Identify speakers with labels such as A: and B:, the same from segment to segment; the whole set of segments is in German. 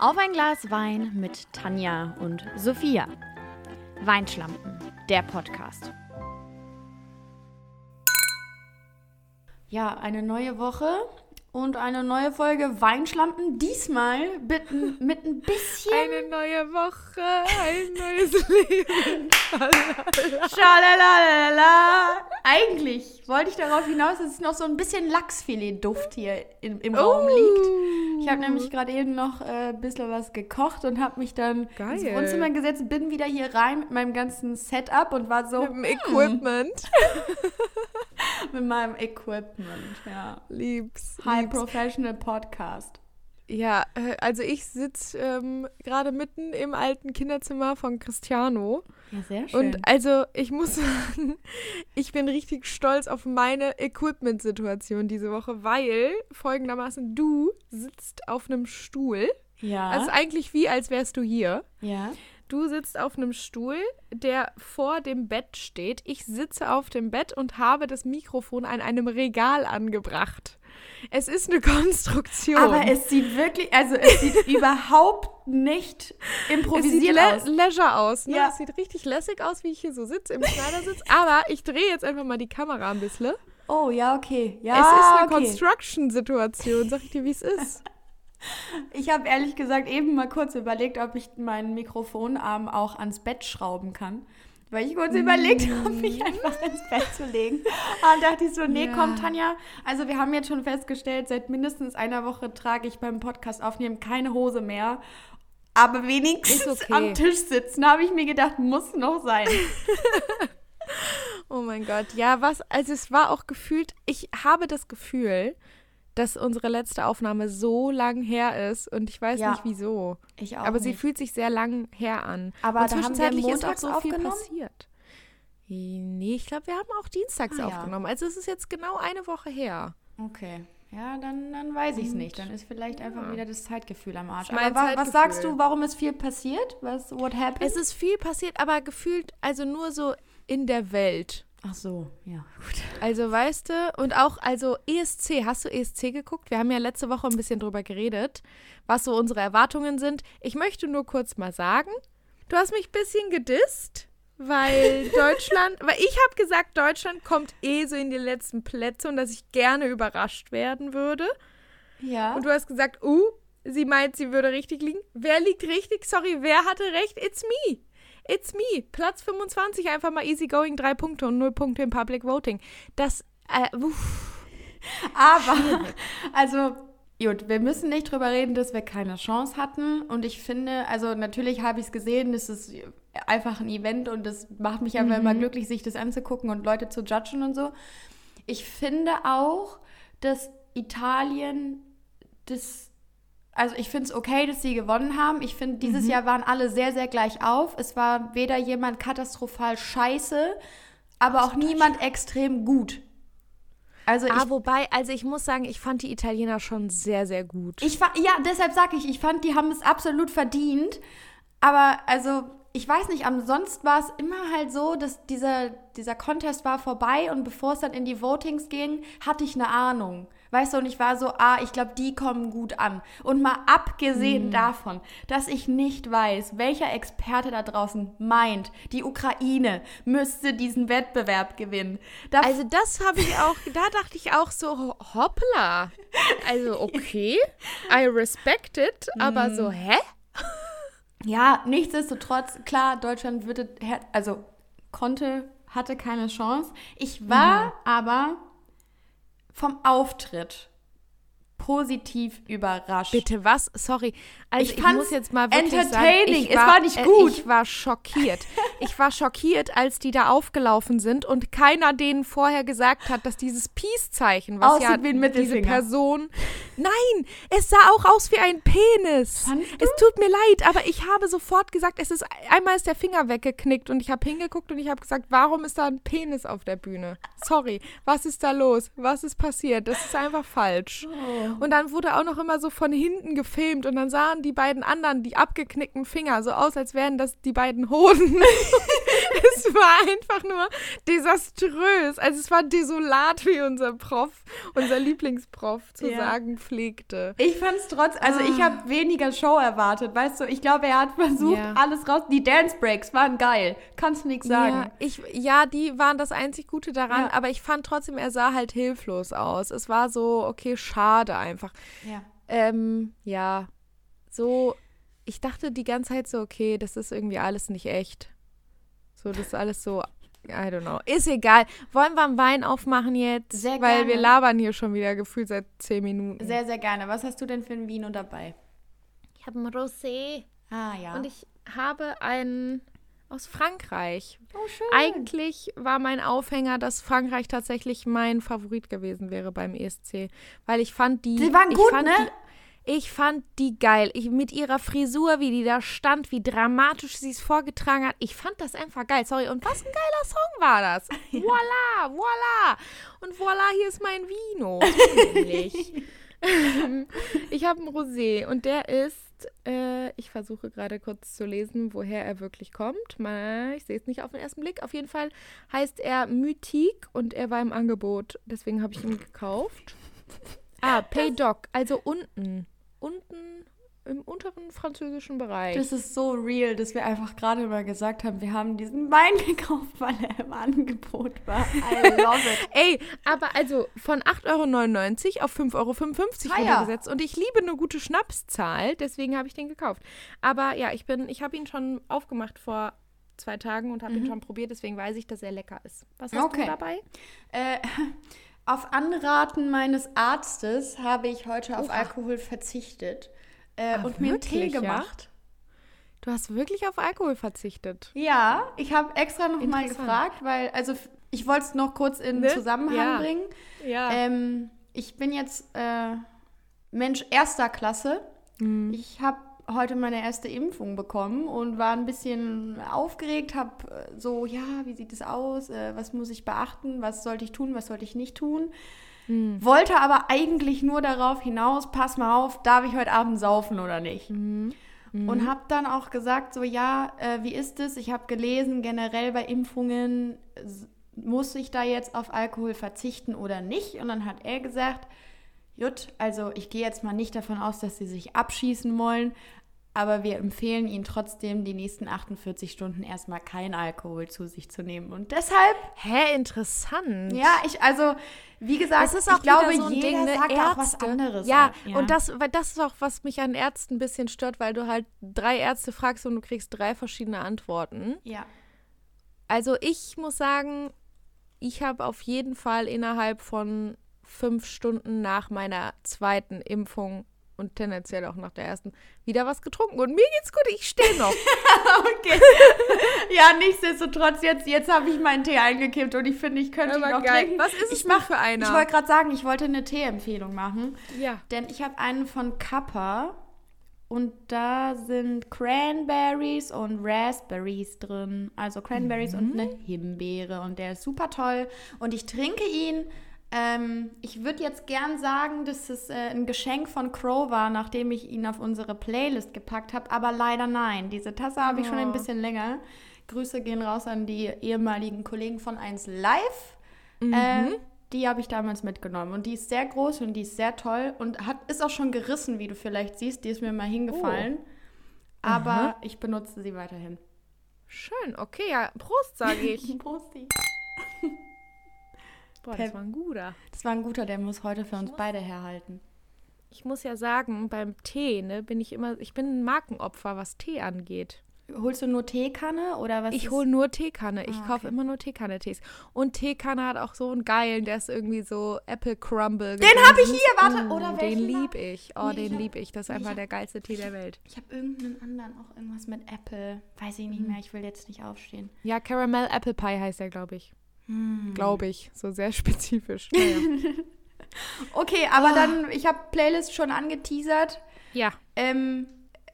A: Auf ein Glas Wein mit Tanja und Sophia. Weinschlampen, der Podcast. Ja, eine neue Woche und eine neue Folge Weinschlampen. Diesmal bitten mit ein bisschen.
B: Eine neue Woche, ein neues Leben.
A: Schalalala. Eigentlich wollte ich darauf hinaus, dass es noch so ein bisschen Lachsfilet-Duft hier im, im Raum liegt. Ich habe nämlich gerade eben noch äh, ein bisschen was gekocht und habe mich dann
B: Geil.
A: ins Wohnzimmer gesetzt, bin wieder hier rein mit meinem ganzen Setup und war so
B: Mit dem Equipment.
A: mit meinem Equipment. Ja.
B: Liebs.
A: High
B: liebs.
A: Professional Podcast.
B: Ja, äh, also ich sitze ähm, gerade mitten im alten Kinderzimmer von Cristiano.
A: Ja, sehr
B: Und also ich muss sagen, ich bin richtig stolz auf meine Equipment-Situation diese Woche, weil folgendermaßen du sitzt auf einem Stuhl.
A: ja.
B: Also eigentlich wie, als wärst du hier.
A: ja.
B: Du sitzt auf einem Stuhl, der vor dem Bett steht. Ich sitze auf dem Bett und habe das Mikrofon an einem Regal angebracht. Es ist eine Konstruktion.
A: Aber es sieht wirklich, also es sieht überhaupt nicht
B: Es sieht
A: improvisiert
B: le
A: aus.
B: leisure aus. Ne?
A: Ja.
B: Es sieht richtig lässig aus, wie ich hier so sitze im Schneidersitz. Aber ich drehe jetzt einfach mal die Kamera ein bisschen.
A: Oh, ja, okay. Ja,
B: es ist eine
A: okay.
B: Construction-Situation. Sag ich dir, wie es ist.
A: Ich habe ehrlich gesagt eben mal kurz überlegt, ob ich meinen Mikrofonarm auch ans Bett schrauben kann. Weil ich kurz überlegt habe, mich einfach ins Bett zu legen. Und dachte ich so, nee,
B: Ja.
A: komm, Tanja. Also wir haben jetzt schon festgestellt, seit mindestens einer Woche trage ich beim Podcast aufnehmen keine Hose mehr. Aber wenigstens
B: okay.
A: am Tisch sitzen, habe ich mir gedacht, muss noch sein.
B: Oh mein Gott. Ja, was, also es war auch gefühlt, ich habe das Gefühl, dass unsere letzte Aufnahme so lang her ist und ich weiß
A: Ja.
B: nicht wieso.
A: Ich auch
B: Aber sie
A: nicht.
B: fühlt sich sehr lang her an.
A: Aber
B: und
A: da haben wir
B: zwischenzeitlich ist auch so viel passiert. Nee, ich glaube, wir haben auch dienstags
A: Ah, ja.
B: aufgenommen. Also es ist jetzt genau eine Woche her.
A: Okay. Ja, dann, dann weiß ich es nicht. Dann ist vielleicht einfach
B: ja.
A: wieder das Zeitgefühl am Arsch. Aber wa was sagst du, warum ist viel passiert? Was, what happened?
B: Es ist viel passiert, aber gefühlt also nur so in der Welt.
A: Ach so, ja, gut.
B: Also weißt du, und auch, also ESC, hast du ESC geguckt? Wir haben ja letzte Woche ein bisschen drüber geredet, was so unsere Erwartungen sind. Ich möchte nur kurz mal sagen, du hast mich ein bisschen gedisst, weil Deutschland, weil ich habe gesagt, Deutschland kommt eh so in die letzten Plätze und dass ich gerne überrascht werden würde.
A: Ja.
B: Und du hast gesagt, uh, sie meint, sie würde richtig liegen. Wer liegt richtig? Sorry, wer hatte recht? It's me. It's me. Platz 25, einfach mal easy going, drei Punkte und null Punkte im Public Voting. Das, äh, uff.
A: Aber, also, gut, wir müssen nicht drüber reden, dass wir keine Chance hatten. Und ich finde, also natürlich habe ich es gesehen, das ist einfach ein Event und das macht mich einfach immer glücklich, sich das anzugucken und Leute zu judgen und so. Ich finde auch, dass Italien das. Also ich finde es okay, dass sie gewonnen haben. Ich finde, dieses Jahr waren alle sehr, sehr gleich auf. Es war weder jemand katastrophal scheiße, aber auch niemand extrem gut. Also ich
B: Ah, wobei, also ich muss sagen, ich fand die Italiener schon sehr, sehr gut.
A: Ich ja, deshalb sage ich, ich fand, die haben es absolut verdient. Aber also, ich weiß nicht, ansonsten war es immer halt so, dass dieser, dieser Contest war vorbei und bevor es dann in die Votings ging, hatte ich eine Ahnung. Weißt du, und ich war so, ah, ich glaube, die kommen gut an. Und mal abgesehen davon, dass ich nicht weiß, welcher Experte da draußen meint, die Ukraine müsste diesen Wettbewerb gewinnen. Da
B: also das habe ich auch, da dachte ich auch so, ho- hoppla. Also okay, I respect it, aber so, hä?
A: Ja, nichtsdestotrotz, klar, Deutschland würde, also konnte, hatte keine Chance. Ich war aber vom Auftritt positiv überrascht.
B: Bitte was? Sorry. Also
A: Ich
B: ich, muss jetzt mal wirklich
A: entertaining.
B: sagen, ich
A: Es war nicht gut.
B: ich war schockiert. Ich war schockiert, als die da aufgelaufen sind und keiner denen vorher gesagt hat, dass dieses Peace-Zeichen, was
A: Aussieht
B: ja
A: wie ein
B: diese. Person... Nein, es sah auch aus wie ein Penis. Es tut mir leid, aber ich habe sofort gesagt, es ist einmal ist der Finger weggeknickt und ich habe hingeguckt und ich habe gesagt, warum ist da ein Penis auf der Bühne? Sorry, was ist da los? Was ist passiert? Das ist einfach falsch. Und dann wurde auch noch immer so von hinten gefilmt und dann sahen die beiden anderen, die abgeknickten Finger, so aus, als wären das die beiden Hoden. es war einfach nur desaströs. Also es war desolat, wie unser Prof, unser Lieblingsprof zu
A: Ja.
B: sagen pflegte.
A: Ich fand es trotz, also ich habe weniger Show erwartet, weißt du? Ich glaube, er hat versucht,
B: Ja.
A: alles raus. Die Dance Breaks waren geil. Kannst du nichts sagen.
B: Ja, ich, ja, die waren das einzig Gute daran,
A: Ja.
B: aber ich fand trotzdem, er sah halt hilflos aus. Es war so, okay, schade einfach.
A: Ja.
B: Ähm, ja, so, ich dachte die ganze Zeit so, okay, das ist irgendwie alles nicht echt. So, das ist alles so, I don't know. Ist egal. Wollen wir einen Wein aufmachen jetzt?
A: Sehr
B: Weil
A: gerne.
B: wir labern hier schon wieder gefühlt seit zehn Minuten.
A: Sehr, sehr gerne. Was hast du denn für ein Vino dabei?
B: ich habe ein Rosé
A: Ah, ja.
B: und ich habe einen aus Frankreich.
A: oh, schön.
B: Eigentlich war mein Aufhänger, dass Frankreich tatsächlich mein Favorit gewesen wäre beim ESC, weil ich fand die
A: Die waren
B: ich
A: gut,
B: fand
A: ne?
B: Ich fand die geil. Ich, mit ihrer Frisur, wie die da stand, wie dramatisch sie es vorgetragen hat. Ich fand das einfach geil. Sorry. Und was ein geiler Song war das. Voila, voila. Und voila, hier ist mein Vino. Ich habe einen Rosé und der ist, äh, ich versuche gerade kurz zu lesen, woher er wirklich kommt. Mal, ich sehe es nicht auf den ersten Blick. Auf jeden Fall heißt er Mythique und er war im Angebot. Deswegen habe ich ihn gekauft. Ah, Paydoc, also unten. Unten im unteren französischen Bereich.
A: Das ist so real, dass wir einfach gerade mal gesagt haben, wir haben diesen Wein gekauft, weil er im Angebot war. I love it.
B: Ey, aber also von 8,99 Euro auf 5,55 Euro
A: Ah,
B: runtergesetzt. Und ich liebe eine gute Schnapszahl, deswegen habe ich den gekauft. Aber ja, ich bin, ich habe ihn schon aufgemacht vor zwei Tagen und habe ihn schon probiert, deswegen weiß ich, dass er lecker ist. Was hast
A: Okay.
B: du dabei?
A: Äh, auf Anraten meines Arztes habe ich heute auf
B: Oha.
A: Alkohol verzichtet äh,
B: Ah,
A: und mir einen Tee
B: wirklich, ja?
A: gemacht.
B: Du hast wirklich auf Alkohol verzichtet.
A: Ja, ich habe extra noch mal
B: Interessant.
A: gefragt, weil, also ich wollte es noch kurz in
B: Ne?
A: Zusammenhang
B: Ja.
A: bringen.
B: Ja.
A: Ähm, ich bin jetzt äh, Mensch erster Klasse.
B: Mhm.
A: Ich habe heute meine erste Impfung bekommen und war ein bisschen aufgeregt, habe so, ja, wie sieht es aus? Äh, was muss ich beachten? Was sollte ich tun? Was sollte ich nicht tun?
B: Mhm.
A: Wollte aber eigentlich nur darauf hinaus, pass mal auf, darf ich heute Abend saufen oder nicht?
B: Mhm.
A: Und habe dann auch gesagt, so ja, äh, wie ist es? Ich habe gelesen, generell bei Impfungen muss ich da jetzt auf Alkohol verzichten oder nicht? Und dann hat er gesagt, Jut, also ich gehe jetzt mal nicht davon aus, dass sie sich abschießen wollen, aber wir empfehlen ihnen trotzdem, die nächsten 48 Stunden erstmal kein Alkohol zu sich zu nehmen. Und deshalb,
B: Hä, interessant.
A: ja, ich, also, wie gesagt,
B: Das ist auch
A: ich glaube,
B: so
A: jeder
B: Ding, ne?
A: sagt auch was
B: Ärzte.
A: anderes.
B: Ja,
A: halt,
B: und das, weil das ist auch, was mich an Ärzten ein bisschen stört, weil du halt drei Ärzte fragst und du kriegst drei verschiedene Antworten.
A: Ja.
B: Also ich muss sagen, ich habe auf jeden Fall innerhalb von fünf Stunden nach meiner zweiten Impfung und tendenziell auch nach der ersten wieder was getrunken. Und mir geht's gut, ich stehe noch.
A: Okay. ja, nichtsdestotrotz, jetzt, jetzt habe ich meinen Tee eingekippt und ich finde, ich könnte ihn
B: Aber
A: auch
B: geil.
A: trinken.
B: Was ist es
A: ich
B: noch für einer?
A: Ich wollte gerade sagen, ich wollte eine Teeempfehlung machen,
B: ja.
A: denn ich habe einen von Kappa und da sind Cranberries und Raspberries drin. Also Cranberries und
B: Mhm.
A: eine Himbeere und der ist super toll und ich trinke ihn. Ähm, ich würde jetzt gern sagen, dass es äh, ein Geschenk von Crow war, nachdem ich ihn auf unsere Playlist gepackt habe, aber leider nein. Diese Tasse habe ich schon ein
B: Oh.
A: bisschen länger. Grüße gehen raus an die ehemaligen Kollegen von 1 Live.
B: Mhm.
A: Äh, die habe ich damals mitgenommen und die ist sehr groß und die ist sehr toll und hat, ist auch schon gerissen, wie du vielleicht siehst. Die ist mir mal hingefallen. Aber
B: Aha.
A: ich benutze sie weiterhin.
B: Schön, okay, ja. Prost, sage ich.
A: Prosti.
B: Boah,
A: Per-
B: das war ein guter.
A: Das war ein guter, der muss heute für uns beide herhalten.
B: Ich muss ja sagen, beim Tee, ne, bin ich immer, ich bin ein Markenopfer, was Tee angeht.
A: Holst du nur Teekanne oder was?
B: Ich hole nur Teekanne. Ich
A: Ah,
B: kaufe
A: okay.
B: immer nur Teekanne-Tees. Und Teekanne hat auch so einen geilen, der ist irgendwie so Apple Crumble.
A: Den hab ich hier, warte, oder
B: Den
A: welchen
B: lieb ich. Oh,
A: Nee, ich
B: den lieb ich. Das ist
A: ich
B: einfach
A: hab-
B: der geilste Tee der Welt.
A: Ich habe irgendeinen anderen, auch irgendwas mit Apple. Weiß ich
B: Mhm.
A: nicht mehr, ich will jetzt nicht aufstehen.
B: Ja, Caramel Apple Pie heißt der, glaube ich.
A: Hm.
B: Glaube ich. So sehr spezifisch. Naja.
A: Okay, aber
B: Ah.
A: dann, ich habe Playlist schon angeteasert.
B: ja.
A: Ähm,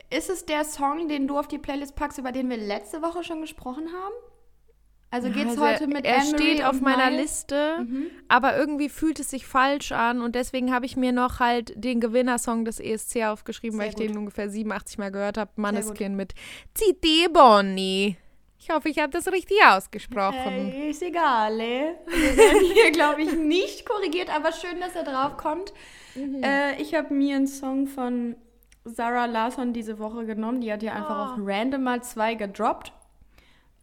A: ist es der Song, den du auf die Playlist packst, über den wir letzte Woche schon gesprochen haben? Also geht's
B: Also
A: heute mit
B: Er steht auf meiner
A: Miles?
B: Liste,
A: Mhm.
B: aber irgendwie fühlt es sich falsch an und deswegen habe ich mir noch halt den Gewinnersong des ESC aufgeschrieben, weil
A: Sehr
B: ich den
A: gut.
B: ungefähr 87 Mal gehört habe.
A: gut.
B: Maneskin mit Ziti Bonni. Ich hoffe, ich habe das richtig ausgesprochen.
A: Ey, ist egal, ey. Wir werden hier, glaube ich, nicht korrigiert, aber schön, dass er drauf kommt.
B: Mhm.
A: Äh, ich habe mir einen Song von Sarah Larsson diese Woche genommen. Die hat ja einfach
B: Oh.
A: auf random mal zwei gedroppt.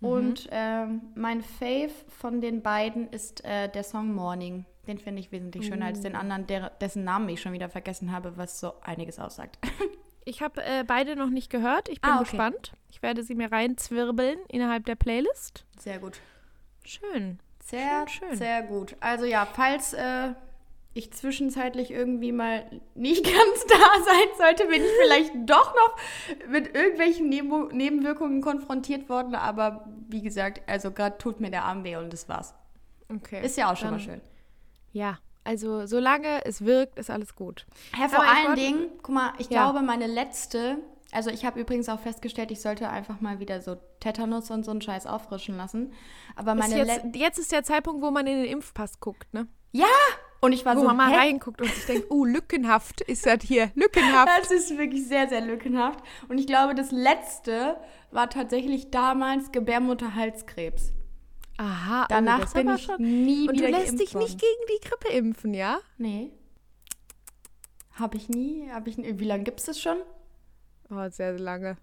B: Mhm.
A: Und ähm, mein Fave von den beiden ist äh, der Song Morning. Den finde ich wesentlich schöner als
B: Oh.
A: den anderen, der, dessen Namen ich schon wieder vergessen habe, was so einiges aussagt.
B: Ich habe äh, beide noch nicht gehört. Ich bin
A: Ah, okay.
B: gespannt. Ich werde sie mir reinzwirbeln innerhalb der Playlist.
A: Sehr gut.
B: Schön.
A: Sehr,
B: Schön, schön.
A: sehr gut. Also ja, falls äh, ich zwischenzeitlich irgendwie mal nicht ganz da sein sollte, bin ich vielleicht doch noch mit irgendwelchen Neben Nebenwirkungen konfrontiert worden. Aber wie gesagt, also gerade tut mir der Arm weh und das war's.
B: Okay.
A: Ist ja auch schon mal schön.
B: Ja, also solange es wirkt, ist alles gut.
A: Ja, vor allen
B: wollte-
A: Dingen, guck mal, ich
B: Ja.
A: glaube, meine letzte, also ich habe übrigens auch festgestellt, ich sollte einfach mal wieder so Tetanus und so einen Scheiß auffrischen lassen. Aber
B: Ist
A: meine
B: jetzt,
A: letzte.
B: jetzt ist der Zeitpunkt, wo man in den Impfpass guckt, ne?
A: Ja! Und ich war
B: Wo
A: so.
B: man mal
A: hä?
B: reinguckt und sich denkt, uh, lückenhaft ist das hier, lückenhaft.
A: Das ist wirklich sehr, sehr lückenhaft. Und ich glaube, das letzte war tatsächlich damals Gebärmutterhalskrebs.
B: Aha, oh,
A: Danach
B: das
A: bin ich
B: schon.
A: nie
B: Und
A: wieder
B: du lässt dich nicht gegen die Grippe impfen, ja?
A: Nee. Habe ich nie. Hab ich nie. Wie lange gibt es das schon?
B: Oh, sehr, sehr lange.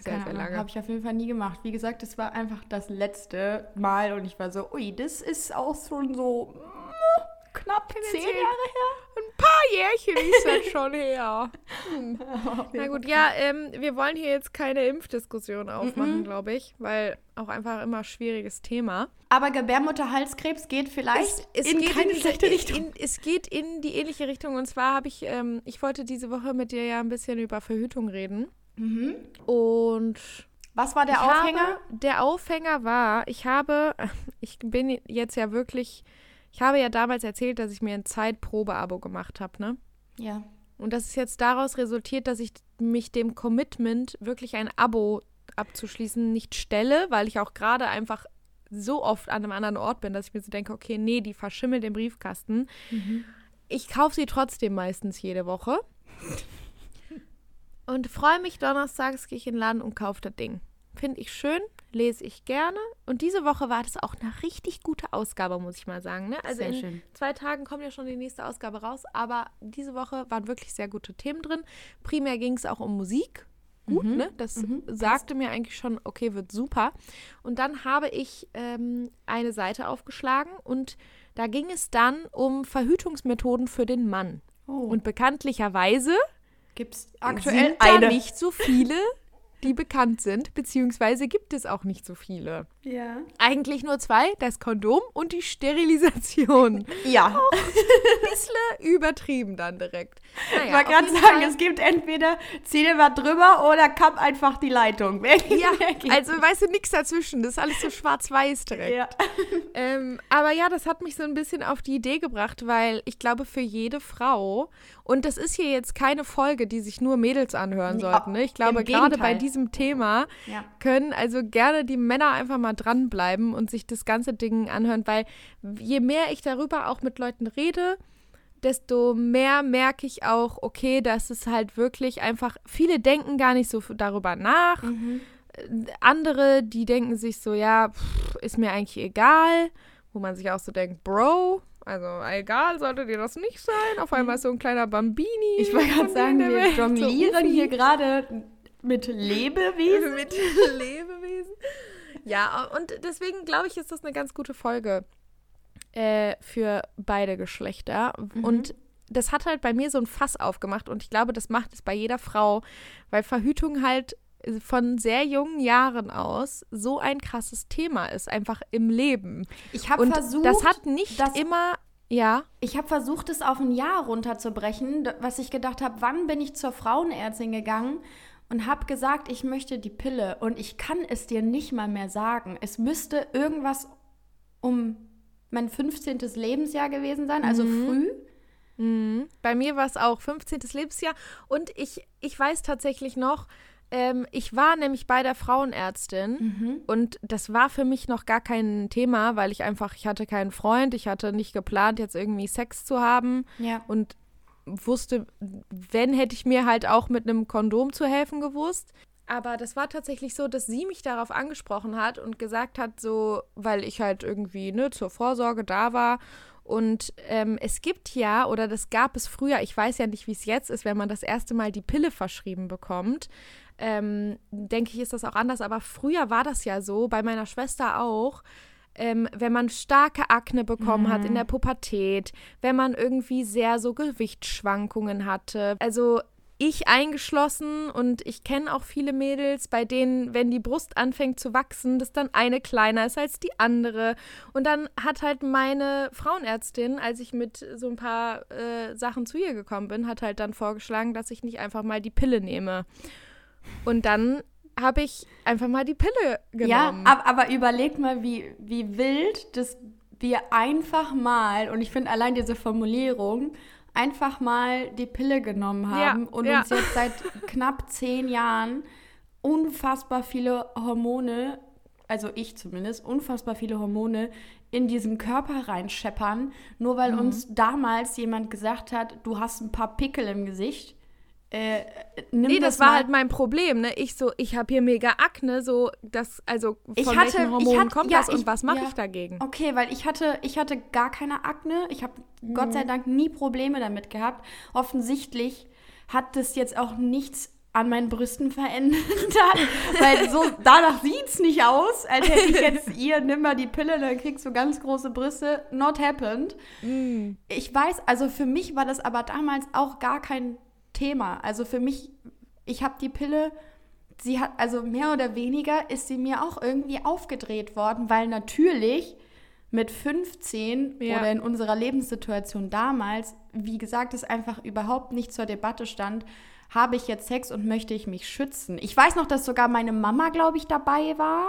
B: Sehr, sehr lange.
A: Habe ich auf jeden Fall nie gemacht. Wie gesagt, das war einfach das letzte Mal und ich war so, ui, das ist auch schon so mm, knapp zehn. Jahre her.
B: Ein paar Jährchen ist das schon her. Na gut, ja, ähm, wir wollen hier jetzt keine Impfdiskussion aufmachen,
A: Mhm.
B: glaube ich, weil auch einfach immer schwieriges Thema.
A: Aber Gebärmutterhalskrebs geht vielleicht
B: es
A: in
B: geht
A: keine
B: in,
A: schlechte Richtung.
B: In, es geht in die ähnliche Richtung. Und zwar habe ich, ähm, ich wollte diese Woche mit dir ja ein bisschen über Verhütung reden.
A: mhm.
B: Und
A: Was war der
B: ich
A: Aufhänger?
B: Habe, der Aufhänger war, ich habe, ich bin jetzt ja wirklich, ich habe ja damals erzählt, dass ich mir ein Zeitprobe-Abo gemacht habe, ne?
A: Ja.
B: Und das ist jetzt daraus resultiert, dass ich mich dem Commitment, wirklich ein Abo abzuschließen, nicht stelle, weil ich auch gerade einfach so oft an einem anderen Ort bin, dass ich mir so denke, okay, nee, die verschimmelt im Briefkasten. Ich kaufe sie trotzdem meistens jede Woche. Und freue mich, donnerstags gehe ich in den Laden und kaufe das Ding. Finde ich schön, lese ich gerne. Und diese Woche war das auch eine richtig gute Ausgabe, muss ich mal sagen. Ne? Also
A: Sehr
B: in
A: schön.
B: zwei Tagen kommt ja schon die nächste Ausgabe raus, aber diese Woche waren wirklich sehr gute Themen drin. Primär ging es auch um Musik. Gut,
A: Mhm.
B: ne? Das
A: Mhm.
B: sagte mir eigentlich schon, okay, wird super. Und dann habe ich ähm, eine Seite aufgeschlagen und da ging es dann um Verhütungsmethoden für den Mann.
A: Oh.
B: Und bekanntlicherweise
A: gibt es
B: sind
A: aktuell
B: da
A: eine.
B: nicht so viele, die bekannt sind, beziehungsweise gibt es auch nicht so viele.
A: Ja.
B: Eigentlich nur zwei, das Kondom und die Sterilisation.
A: Ja.
B: Bisschen übertrieben dann direkt.
A: Ich
B: Naja,
A: wollte gerade sagen,
B: Fall-
A: es gibt entweder zieh dir was drüber oder kapp einfach die Leitung.
B: Ja, also weißt du, nichts dazwischen. Das ist alles so schwarz-weiß direkt.
A: ja.
B: Ähm, aber ja, das hat mich so ein bisschen auf die Idee gebracht, weil ich glaube, für jede Frau, und das ist hier jetzt keine Folge, die sich nur Mädels anhören sollten. Ne? Ich glaube, gerade bei
A: Gegenteil.
B: Diesem Thema
A: Ja.
B: können also gerne die Männer einfach mal dranbleiben und sich das ganze Ding anhören, weil je mehr ich darüber auch mit Leuten rede, desto mehr merke ich auch, okay, dass es halt wirklich einfach, viele denken gar nicht so darüber nach.
A: Mhm.
B: Andere, die denken sich so, ja, pff, ist mir eigentlich egal, wo man sich auch so denkt, Bro, also egal, sollte dir das nicht sein. Auf einmal ist so ein kleiner Bambini.
A: Ich wollte gerade sagen, wir jonglieren hier gerade mit Lebewesen.
B: mit Lebewesen. Ja, und deswegen glaube ich, ist das eine ganz gute Folge äh, für beide Geschlechter. Und das hat halt bei mir so ein Fass aufgemacht und ich glaube, das macht es bei jeder Frau, weil Verhütung halt von sehr jungen Jahren aus so ein krasses Thema ist, einfach im Leben.
A: Ich habe versucht,
B: das hat nicht
A: das-
B: immer, ja,
A: ich habe versucht, es auf ein Jahr runterzubrechen, was ich gedacht habe, wann bin ich zur Frauenärztin gegangen und habe gesagt, ich möchte die Pille und ich kann es dir nicht mal mehr sagen. Es müsste irgendwas um mein 15. Lebensjahr gewesen sein, also früh.
B: Mhm. Bei mir war es auch 15. Lebensjahr und ich, ich weiß tatsächlich noch, Ähm, ich war nämlich bei der Frauenärztin
A: Mhm.
B: und das war für mich noch gar kein Thema, weil ich einfach, ich hatte keinen Freund, ich hatte nicht geplant, jetzt irgendwie Sex zu haben
A: Ja.
B: und wusste, wenn, hätte ich mir halt auch mit einem Kondom zu helfen gewusst. Aber das war tatsächlich so, dass sie mich darauf angesprochen hat und gesagt hat, so, weil ich halt irgendwie ne, zur Vorsorge da war. Und ähm, es gibt ja, oder das gab es früher, ich weiß ja nicht, wie es jetzt ist, wenn man das erste Mal die Pille verschrieben bekommt. Ähm, denke ich, ist das auch anders. Aber früher war das ja so, bei meiner Schwester auch, ähm, wenn man starke Akne bekommen hat in der Pubertät, wenn man irgendwie sehr so Gewichtsschwankungen hatte. Also ich eingeschlossen und ich kenne auch viele Mädels, bei denen, wenn die Brust anfängt zu wachsen, dass dann eine kleiner ist als die andere. Und dann hat halt meine Frauenärztin, als ich mit so ein paar äh, Sachen zu ihr gekommen bin, hat halt dann vorgeschlagen, dass ich nicht einfach mal die Pille nehme. Und dann habe ich einfach mal die Pille
A: Ja,
B: genommen.
A: ab, aber überleg mal, wie, wie wild, dass wir einfach mal, und ich finde allein diese Formulierung, einfach mal die Pille genommen
B: Ja,
A: haben und
B: ja.
A: uns jetzt seit knapp zehn Jahren unfassbar viele Hormone, also ich zumindest, unfassbar viele Hormone in diesen Körper reinscheppern, nur weil
B: Mhm.
A: uns damals jemand gesagt hat, du hast ein paar Pickel im Gesicht. Äh, nimm
B: Nee, das war
A: mal.
B: halt mein Problem, ne? Ich so, ich habe hier mega Akne, so das, also von
A: Ich hatte-
B: welchen Hormonen
A: hatte-
B: kommt
A: ja,
B: das und
A: ich-
B: was mache
A: ja.
B: ich dagegen?
A: Okay, weil ich hatte, ich hatte gar keine Akne. Ich habe Gott
B: Mhm.
A: sei Dank nie Probleme damit gehabt. Offensichtlich hat das jetzt auch nichts an meinen Brüsten verändert, weil so danach sieht's nicht aus, als hätte ich jetzt ihr nimm mal die Pille, dann kriegst du ganz große Brüste. Not happened.
B: Mm.
A: Ich weiß, also für mich war das aber damals auch gar kein Thema. Also für mich, ich habe die Pille, sie hat, also mehr oder weniger ist sie mir auch irgendwie aufgedreht worden, weil natürlich mit 15
B: Ja.
A: oder in unserer Lebenssituation damals, wie gesagt, es einfach überhaupt nicht zur Debatte stand, habe ich jetzt Sex und möchte ich mich schützen. Ich weiß noch, dass sogar meine Mama, glaube ich, dabei war,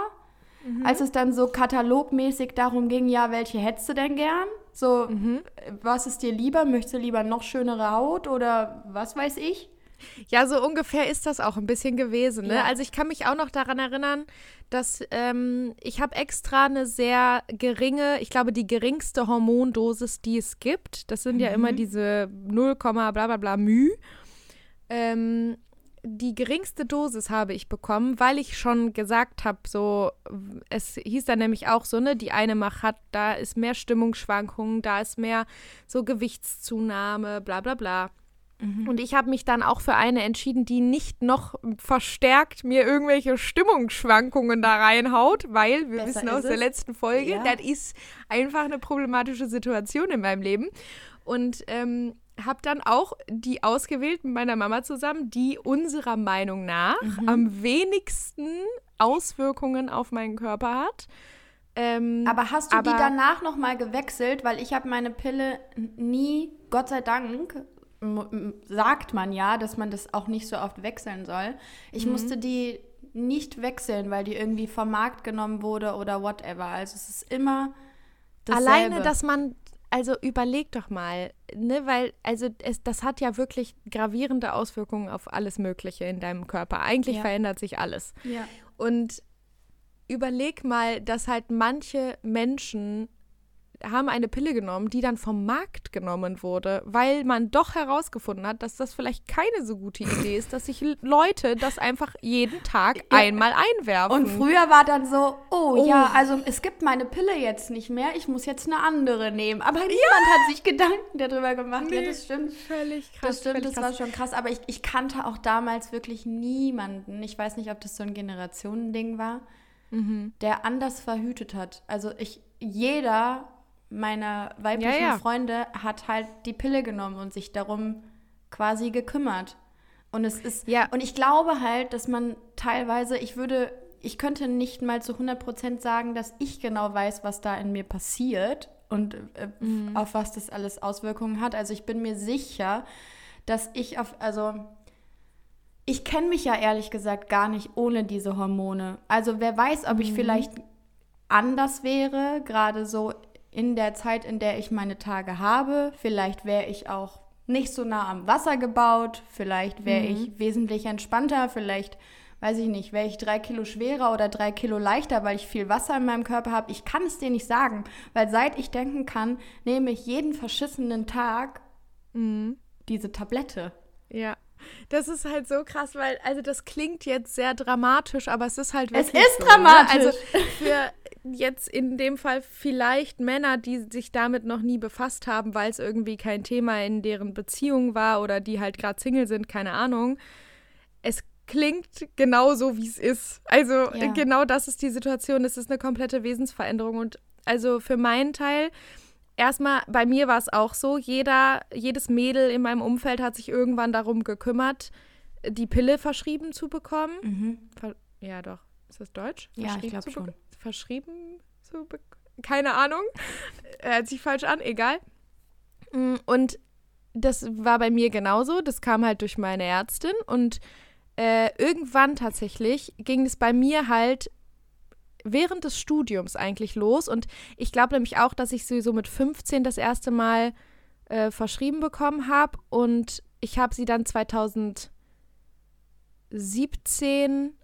A: als es dann so katalogmäßig darum ging, ja, welche hättest du denn gern? So, äh, was ist dir lieber? Möchtest du lieber noch schönere Haut oder was weiß ich?
B: Ja, so ungefähr ist das auch ein bisschen gewesen. Ne?
A: Ja.
B: Also ich kann mich auch noch daran erinnern, dass ähm, ich habe extra eine sehr geringe, ich glaube die geringste Hormondosis, die es gibt. Das sind ja immer diese 0, bla bla bla μ. Ähm, die geringste Dosis habe ich bekommen, weil ich schon gesagt habe, so, es hieß dann nämlich auch so, ne, die eine Macht hat, da ist mehr Stimmungsschwankungen, da ist mehr so Gewichtszunahme, bla bla bla. Und ich habe mich dann auch für eine entschieden, die nicht noch verstärkt mir irgendwelche Stimmungsschwankungen da reinhaut, weil wir
A: Besser
B: wissen aus der
A: es.
B: letzten Folge,
A: Ja.
B: das ist einfach eine problematische Situation in meinem Leben. Und ähm, habe dann auch die ausgewählt mit meiner Mama zusammen, die unserer Meinung nach
A: Mhm.
B: am wenigsten Auswirkungen auf meinen Körper hat. Ähm,
A: Aber hast du die
B: aber-
A: danach noch mal gewechselt? Weil ich habe meine Pille nie, Gott sei Dank, sagt man ja, dass man das auch nicht so oft wechseln soll. Ich
B: Mhm.
A: musste die nicht wechseln, weil die irgendwie vom Markt genommen wurde oder whatever. Also es ist immer dasselbe.
B: Alleine, dass man, also überleg doch mal, ne, weil, also es, das hat ja wirklich gravierende Auswirkungen auf alles Mögliche in deinem Körper. Eigentlich
A: Ja.
B: verändert sich alles.
A: Ja.
B: Und überleg mal, dass halt manche Menschen haben eine Pille genommen, die dann vom Markt genommen wurde, weil man doch herausgefunden hat, dass das vielleicht keine so gute Idee ist, dass sich Leute das einfach jeden Tag
A: Ja.
B: einmal einwerfen.
A: Und früher war dann so, oh,
B: Oh.
A: ja, also es gibt meine Pille jetzt nicht mehr, ich muss jetzt eine andere nehmen. Aber niemand hat sich Gedanken darüber gemacht. Ja,
B: Nee,
A: das stimmt.
B: Völlig krass.
A: Das stimmt, das
B: krass.
A: war schon krass. Aber ich, ich kannte auch damals wirklich niemanden. Ich weiß nicht, ob das so ein Generationending war,
B: Mhm.
A: der anders verhütet hat. Also ich, jeder meiner weiblichen
B: Ja, ja.
A: Freunde hat halt die Pille genommen und sich darum quasi gekümmert. Und es ist,
B: Ja.
A: und ich glaube halt, dass man teilweise, ich würde, ich könnte nicht mal zu 100% sagen, dass ich genau weiß, was da in mir passiert und äh,
B: Mhm.
A: auf was das alles Auswirkungen hat. Also ich bin mir sicher, dass ich auf, also ich kenne mich ja ehrlich gesagt gar nicht ohne diese Hormone. Also wer weiß, ob
B: Mhm.
A: ich vielleicht anders wäre, gerade so in der Zeit, in der ich meine Tage habe. Vielleicht wäre ich auch nicht so nah am Wasser gebaut, vielleicht wäre
B: Mhm.
A: ich wesentlich entspannter, vielleicht weiß ich nicht, wäre ich drei Kilo schwerer oder drei Kilo leichter, weil ich viel Wasser in meinem Körper habe. Ich kann es dir nicht sagen, weil seit ich denken kann, nehme ich jeden verschissenen Tag mhm. diese Tablette.
B: Ja. Das ist halt so krass, weil, also das klingt jetzt sehr dramatisch, aber es ist halt wirklich.
A: Es ist so, ne? dramatisch.
B: Ne? Also für jetzt in dem Fall vielleicht Männer, die sich damit noch nie befasst haben, weil es irgendwie kein Thema in deren Beziehung war oder die halt gerade Single sind, keine Ahnung. Es klingt genauso, wie es ist. Also ja. genau das ist die Situation. Es ist eine komplette Wesensveränderung. Und also für meinen Teil, erstmal, bei mir war es auch so, jeder, jedes Mädel in meinem Umfeld hat sich irgendwann darum gekümmert, die Pille verschrieben zu bekommen. Mhm. Ja, doch. Ist das Deutsch?
A: Ja, ich glaube schon
B: verschrieben zu keine Ahnung. Hört sich falsch an, egal. Mm, und das war bei mir genauso. Das kam halt durch meine Ärztin. Und äh, irgendwann tatsächlich ging es bei mir halt während des Studiums eigentlich los. Und ich glaube nämlich auch, dass ich sowieso mit 15 das erste Mal äh, verschrieben bekommen habe. Und ich habe sie dann 2017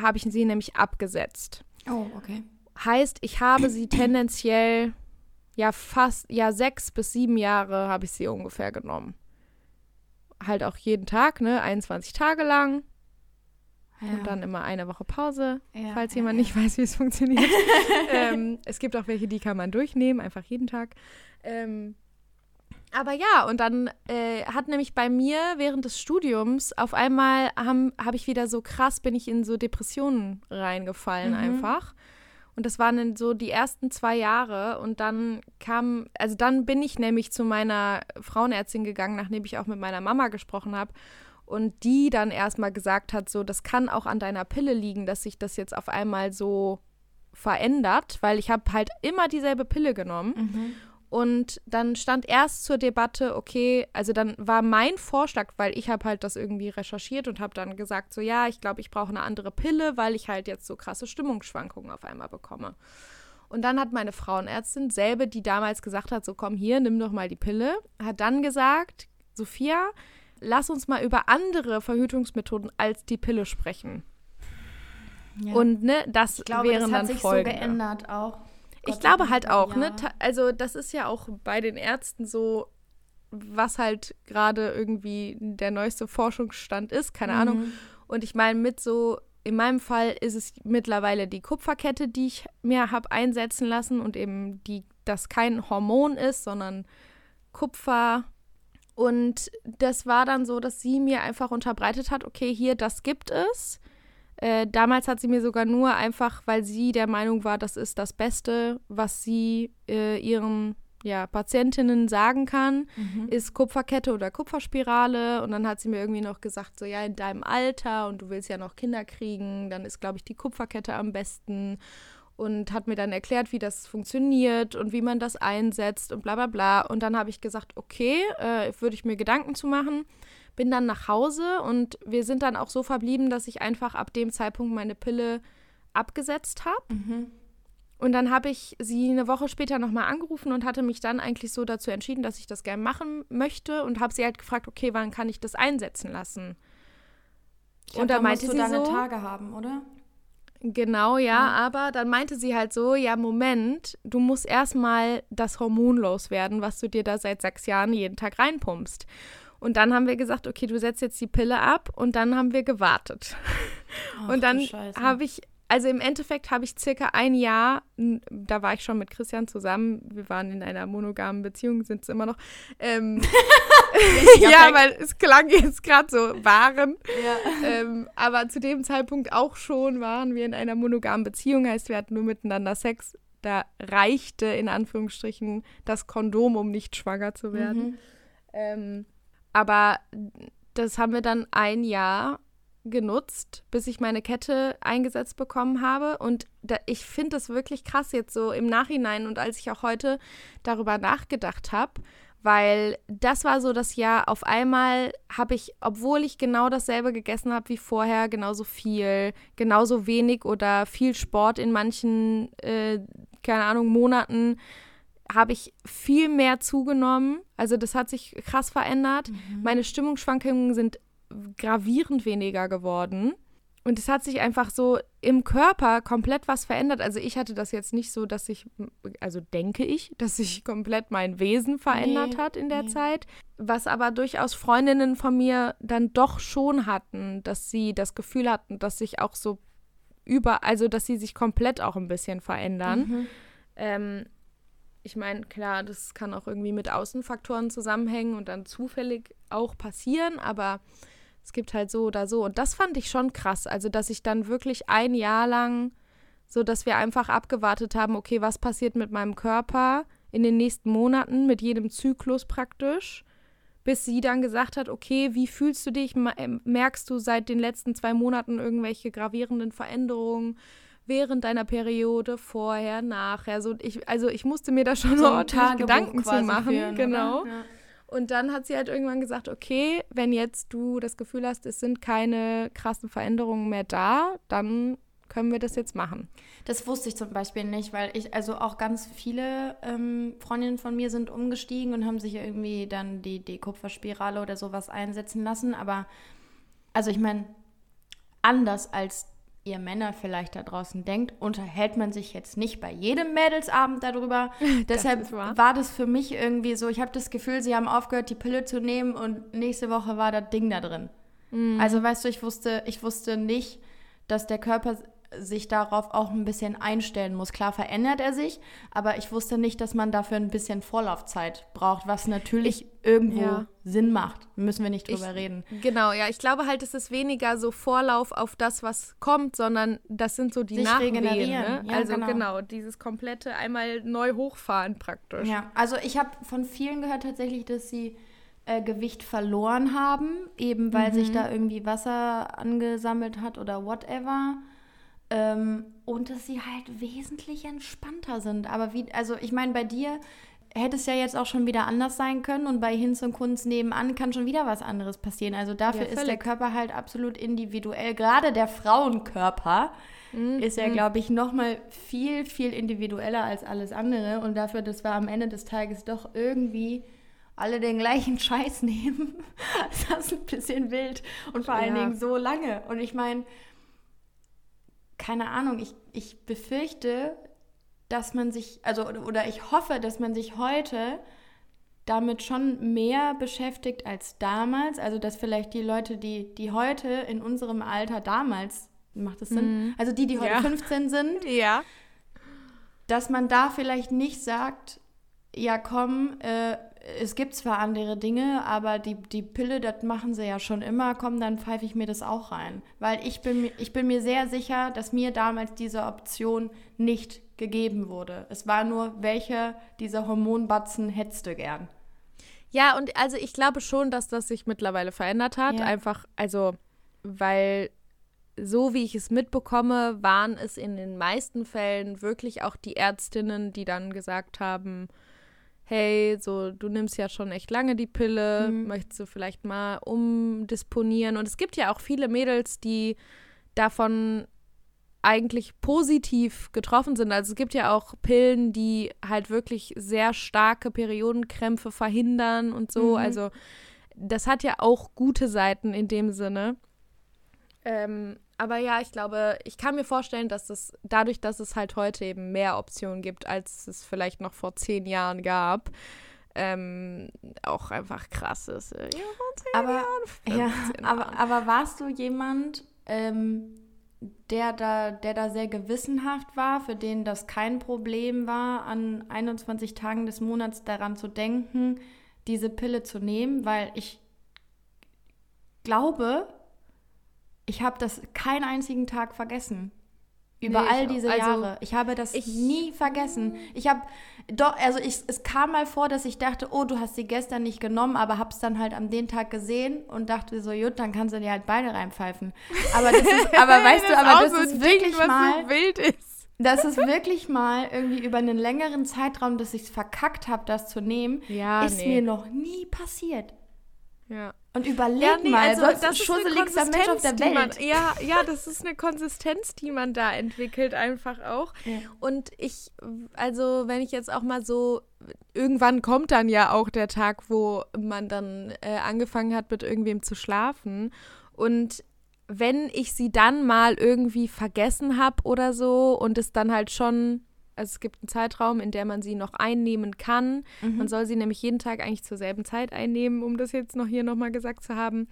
B: habe ich sie nämlich abgesetzt.
A: Oh, okay.
B: Heißt, ich habe sie tendenziell ja fast, ja sechs bis sieben Jahre habe ich sie ungefähr genommen. Halt auch jeden Tag, ne, 21 Tage lang. Ja. Und dann immer eine Woche Pause, ja, falls jemand nicht weiß, wie es funktioniert. ähm, es gibt auch welche, die kann man durchnehmen, einfach jeden Tag. Ähm, aber ja, und dann äh, hat nämlich bei mir während des Studiums auf einmal habe hab ich wieder so krass, bin ich in so Depressionen reingefallen mhm. einfach. Und das waren dann so die ersten zwei Jahre. Und dann kam, also dann bin ich nämlich zu meiner Frauenärztin gegangen, nachdem ich auch mit meiner Mama gesprochen habe. Und die dann erstmal gesagt hat, so, das kann auch an deiner Pille liegen, dass sich das jetzt auf einmal so verändert, weil ich habe halt immer dieselbe Pille genommen. Mhm. Und dann stand erst zur Debatte, okay, also dann war mein Vorschlag, weil ich habe halt das irgendwie recherchiert und habe dann gesagt, so ja, ich glaube, ich brauche eine andere Pille, weil ich halt jetzt so krasse Stimmungsschwankungen auf einmal bekomme. Und dann hat meine Frauenärztin, selbe, die damals gesagt hat, so komm hier, nimm doch mal die Pille, hat dann gesagt, Sophia, lass uns mal über andere Verhütungsmethoden als die Pille sprechen. Ja. Und ne, das ich glaube, wären das hat sich folgende. so
A: geändert auch
B: ich glaube halt auch, ne? ja. ne? Also, das ist ja auch bei den Ärzten so, was halt gerade irgendwie der neueste Forschungsstand ist, keine mhm. Ahnung. Und ich meine, mit so, in meinem Fall ist es mittlerweile die Kupferkette, die ich mir habe einsetzen lassen und eben die, das kein Hormon ist, sondern Kupfer. Und das war dann so, dass sie mir einfach unterbreitet hat, okay, hier, das gibt es. Äh, damals hat sie mir sogar nur einfach, weil sie der Meinung war, das ist das Beste, was sie äh, ihren ja, Patientinnen sagen kann, mhm. ist Kupferkette oder Kupferspirale. Und dann hat sie mir irgendwie noch gesagt, so ja, in deinem Alter und du willst ja noch Kinder kriegen, dann ist, glaube ich, die Kupferkette am besten. Und hat mir dann erklärt, wie das funktioniert und wie man das einsetzt und bla bla bla. Und dann habe ich gesagt, okay, äh, würde ich mir Gedanken zu machen bin dann nach Hause und wir sind dann auch so verblieben, dass ich einfach ab dem Zeitpunkt meine Pille abgesetzt habe. Mhm. Und dann habe ich sie eine Woche später nochmal angerufen und hatte mich dann eigentlich so dazu entschieden, dass ich das gerne machen möchte und habe sie halt gefragt, okay, wann kann ich das einsetzen lassen?
A: Ich und dann meinte sie deine so, Tage haben, oder?
B: Genau, ja, ja, aber dann meinte sie halt so, ja, Moment, du musst erstmal das Hormon loswerden, was du dir da seit sechs Jahren jeden Tag reinpumpst. Und dann haben wir gesagt, okay, du setzt jetzt die Pille ab und dann haben wir gewartet. Ach, und dann habe ich, also im Endeffekt habe ich circa ein Jahr, da war ich schon mit Christian zusammen, wir waren in einer monogamen Beziehung, sind es immer noch. Ähm, ja, weil es klang jetzt gerade so, waren. Ja. Ähm, aber zu dem Zeitpunkt auch schon waren wir in einer monogamen Beziehung, heißt, wir hatten nur miteinander Sex. Da reichte in Anführungsstrichen das Kondom, um nicht schwanger zu werden. Mhm. Ähm, aber das haben wir dann ein Jahr genutzt, bis ich meine Kette eingesetzt bekommen habe. Und da, ich finde das wirklich krass jetzt so im Nachhinein und als ich auch heute darüber nachgedacht habe, weil das war so das Jahr, auf einmal habe ich, obwohl ich genau dasselbe gegessen habe wie vorher, genauso viel, genauso wenig oder viel Sport in manchen, äh, keine Ahnung, Monaten, habe ich viel mehr zugenommen. Also das hat sich krass verändert. Mhm. Meine Stimmungsschwankungen sind gravierend weniger geworden. und es hat sich einfach so im Körper komplett was verändert. Also ich hatte das jetzt nicht so, dass ich, also denke ich, dass sich komplett mein Wesen verändert nee, hat in der nee. Zeit. Was aber durchaus Freundinnen von mir dann doch schon hatten, dass sie das Gefühl hatten, dass sich auch so über, also dass sie sich komplett auch ein bisschen verändern. Mhm. Ähm, ich meine, klar, das kann auch irgendwie mit Außenfaktoren zusammenhängen und dann zufällig auch passieren, aber es gibt halt so oder so. Und das fand ich schon krass. Also, dass ich dann wirklich ein Jahr lang, so dass wir einfach abgewartet haben, okay, was passiert mit meinem Körper in den nächsten Monaten, mit jedem Zyklus praktisch, bis sie dann gesagt hat, okay, wie fühlst du dich? Ähm, merkst du seit den letzten zwei Monaten irgendwelche gravierenden Veränderungen? während deiner Periode, vorher, nachher. So, ich, also ich musste mir da schon so ordentlich Gedanken zu machen. Führen, genau. Ja. Und dann hat sie halt irgendwann gesagt, okay, wenn jetzt du das Gefühl hast, es sind keine krassen Veränderungen mehr da, dann können wir das jetzt machen.
A: Das wusste ich zum Beispiel nicht, weil ich, also auch ganz viele ähm, Freundinnen von mir sind umgestiegen und haben sich irgendwie dann die, die Kupferspirale oder sowas einsetzen lassen. Aber, also ich meine, anders als ihr Männer vielleicht da draußen denkt, unterhält man sich jetzt nicht bei jedem Mädelsabend darüber. Deshalb war das für mich irgendwie so, ich habe das Gefühl, sie haben aufgehört, die Pille zu nehmen und nächste Woche war das Ding da drin. Mhm. Also weißt du, ich wusste, ich wusste nicht, dass der Körper sich darauf auch ein bisschen einstellen muss. Klar verändert er sich, aber ich wusste nicht, dass man dafür ein bisschen Vorlaufzeit braucht, was natürlich ich, irgendwo ja. Sinn macht. Müssen wir nicht drüber
B: ich,
A: reden.
B: Genau, ja. Ich glaube halt, es ist weniger so Vorlauf auf das, was kommt, sondern das sind so die sich Nachwehen. Ne? Ja, also genau. genau, dieses komplette einmal neu hochfahren praktisch.
A: Ja, also ich habe von vielen gehört tatsächlich, dass sie äh, Gewicht verloren haben, eben weil mhm. sich da irgendwie Wasser angesammelt hat oder whatever. Ähm, und dass sie halt wesentlich entspannter sind. Aber wie, also ich meine, bei dir hätte es ja jetzt auch schon wieder anders sein können und bei Hinz und Kunz nebenan kann schon wieder was anderes passieren. Also dafür ja, ist der Körper halt absolut individuell. Gerade der Frauenkörper mhm. ist ja, mhm. glaube ich, noch mal viel, viel individueller als alles andere. Und dafür, dass wir am Ende des Tages doch irgendwie alle den gleichen Scheiß nehmen, ist das ein bisschen wild. Und vor allen ja. Dingen so lange. Und ich meine, keine Ahnung, ich, ich befürchte, dass man sich, also oder ich hoffe, dass man sich heute damit schon mehr beschäftigt als damals. Also dass vielleicht die Leute, die, die heute in unserem Alter damals, macht das Sinn? Mhm. Also die, die heute ja. 15 sind,
B: ja.
A: dass man da vielleicht nicht sagt, ja komm, äh, es gibt zwar andere Dinge, aber die, die Pille, das machen sie ja schon immer, komm, dann pfeife ich mir das auch rein. Weil ich bin, ich bin mir sehr sicher, dass mir damals diese Option nicht gegeben wurde. Es war nur, welche dieser Hormonbatzen hättest du gern.
B: Ja, und also ich glaube schon, dass das sich mittlerweile verändert hat. Ja. Einfach, also, weil so wie ich es mitbekomme, waren es in den meisten Fällen wirklich auch die Ärztinnen, die dann gesagt haben, hey, so, du nimmst ja schon echt lange die Pille, mhm. möchtest du vielleicht mal umdisponieren? Und es gibt ja auch viele Mädels, die davon eigentlich positiv getroffen sind. Also es gibt ja auch Pillen, die halt wirklich sehr starke Periodenkrämpfe verhindern und so. Mhm. Also das hat ja auch gute Seiten in dem Sinne. Ähm, aber ja, ich glaube, ich kann mir vorstellen, dass es dadurch, dass es halt heute eben mehr Optionen gibt, als es vielleicht noch vor zehn Jahren gab, ähm, auch einfach krass ist. Ja,
A: aber, ja, aber, aber warst du jemand, ähm, der da, der da sehr gewissenhaft war, für den das kein Problem war, an 21 Tagen des Monats daran zu denken, diese Pille zu nehmen, weil ich glaube, ich habe das keinen einzigen Tag vergessen. Über nee, all diese also, Jahre. Ich habe das ich, nie vergessen. Ich habe doch, also ich, es kam mal vor, dass ich dachte, oh, du hast sie gestern nicht genommen, aber hab's dann halt am den Tag gesehen und dachte so, gut, dann kannst du dir halt beide reinpfeifen. Aber das ist, aber weißt du, aber das so ist wirklich Ding, mal,
B: so wild ist.
A: Das ist wirklich mal irgendwie über einen längeren Zeitraum, dass ich es verkackt habe, das zu nehmen, ja, ist nee. mir noch nie passiert.
B: Ja.
A: Und überleg ja, nee, mal, also, das ist schusseligster Mensch auf der Welt.
B: Man, ja, ja, das ist eine Konsistenz, die man da entwickelt, einfach auch. Ja. Und ich, also wenn ich jetzt auch mal so, irgendwann kommt dann ja auch der Tag, wo man dann äh, angefangen hat, mit irgendwem zu schlafen. Und wenn ich sie dann mal irgendwie vergessen habe oder so und es dann halt schon, also es gibt einen Zeitraum, in der man sie noch einnehmen kann.
A: Mhm.
B: Man soll sie nämlich jeden Tag eigentlich zur selben Zeit einnehmen, um das jetzt noch hier nochmal gesagt zu haben.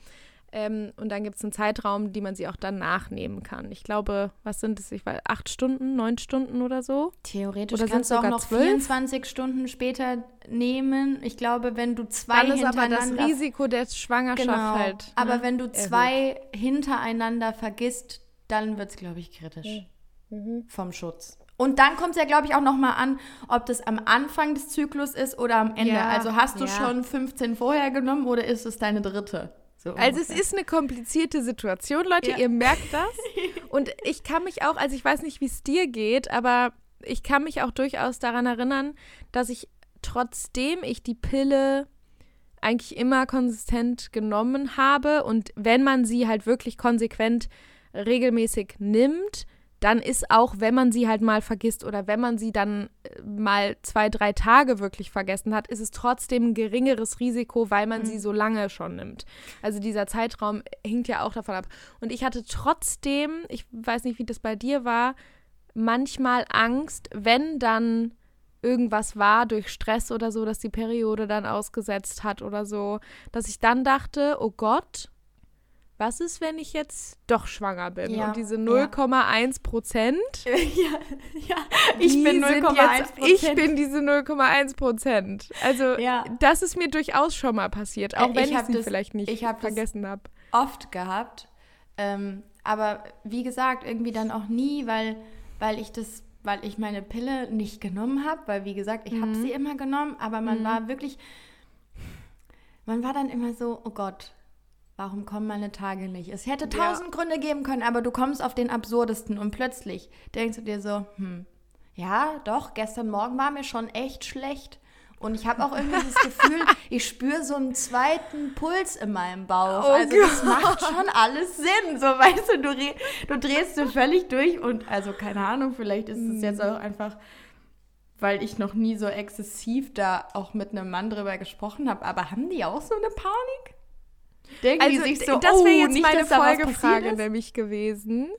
B: Ähm, und dann gibt es einen Zeitraum, die man sie auch dann nachnehmen kann. Ich glaube, was sind es? Ich weiß, acht Stunden, neun Stunden oder so.
A: Theoretisch
B: Oder
A: kannst du auch noch
B: zwölf?
A: 24 Stunden später nehmen. Ich glaube, wenn du zwei
B: Dann ist aber das
A: hintereinander
B: Risiko der Schwangerschaft
A: genau.
B: halt.
A: aber
B: ne,
A: wenn du
B: erhöht.
A: zwei hintereinander vergisst, dann wird es, glaube ich, kritisch
B: Mhm.
A: vom Schutz. Und dann kommt es ja, glaube ich, auch nochmal an, ob das am Anfang des Zyklus ist oder am Ende.
B: Ja,
A: also hast du
B: ja.
A: schon 15 vorher genommen oder ist es deine dritte? So
B: Also es ist eine komplizierte Situation, Leute,
A: Ja.
B: ihr merkt das. Und ich kann mich auch, also ich weiß nicht, wie es dir geht, aber ich kann mich auch durchaus daran erinnern, dass ich trotzdem ich die Pille eigentlich immer konsistent genommen habe und wenn man sie halt wirklich konsequent regelmäßig nimmt, dann ist auch, wenn man sie halt mal vergisst oder wenn man sie dann äh, mal zwei, drei Tage wirklich vergessen hat, ist es trotzdem ein geringeres Risiko, weil man sie so lange schon nimmt. Also dieser Zeitraum hängt ja auch davon ab. Und ich hatte trotzdem, ich weiß nicht, wie das bei dir war, manchmal Angst, wenn dann irgendwas war durch Stress oder so, dass die Periode dann ausgesetzt hat oder so, dass ich dann dachte, oh Gott, was ist, wenn ich jetzt doch schwanger bin?
A: Ja,
B: Und diese
A: ja.
B: 0,1 Prozent,
A: ja, ja, ich
B: die
A: bin
B: sind
A: 0,1
B: jetzt, ich bin diese 0,1 Prozent. Also
A: Ja.
B: das ist mir durchaus schon mal passiert, auch
A: Äh,
B: wenn
A: ich
B: ich, sie
A: das-
B: vielleicht nicht
A: ich hab
B: vergessen habe.
A: oft gehabt. Ähm, aber wie gesagt, irgendwie dann auch nie, weil, weil ich das, weil ich meine Pille nicht genommen habe, weil wie gesagt, ich
B: Mhm.
A: habe sie immer genommen, aber man war wirklich, man war dann immer so, oh Gott, warum kommen meine Tage nicht? Es hätte
B: Ja.
A: tausend Gründe geben können, aber du kommst auf den absurdesten und plötzlich denkst du dir so, hm, ja, doch, gestern Morgen war mir schon echt schlecht. Und ich habe auch irgendwie das Gefühl, ich spüre so einen zweiten Puls in meinem Bauch.
B: Oh
A: also das macht schon alles Sinn. So weißt du, du, du drehst so völlig durch und also keine Ahnung, vielleicht ist es jetzt auch einfach, weil ich noch nie so exzessiv da auch mit einem Mann drüber gesprochen habe. Aber haben die auch so eine Panik? Denken
B: Also
A: die sich so,
B: das
A: oh,
B: wäre jetzt
A: nicht,
B: meine Folgefrage nämlich gewesen.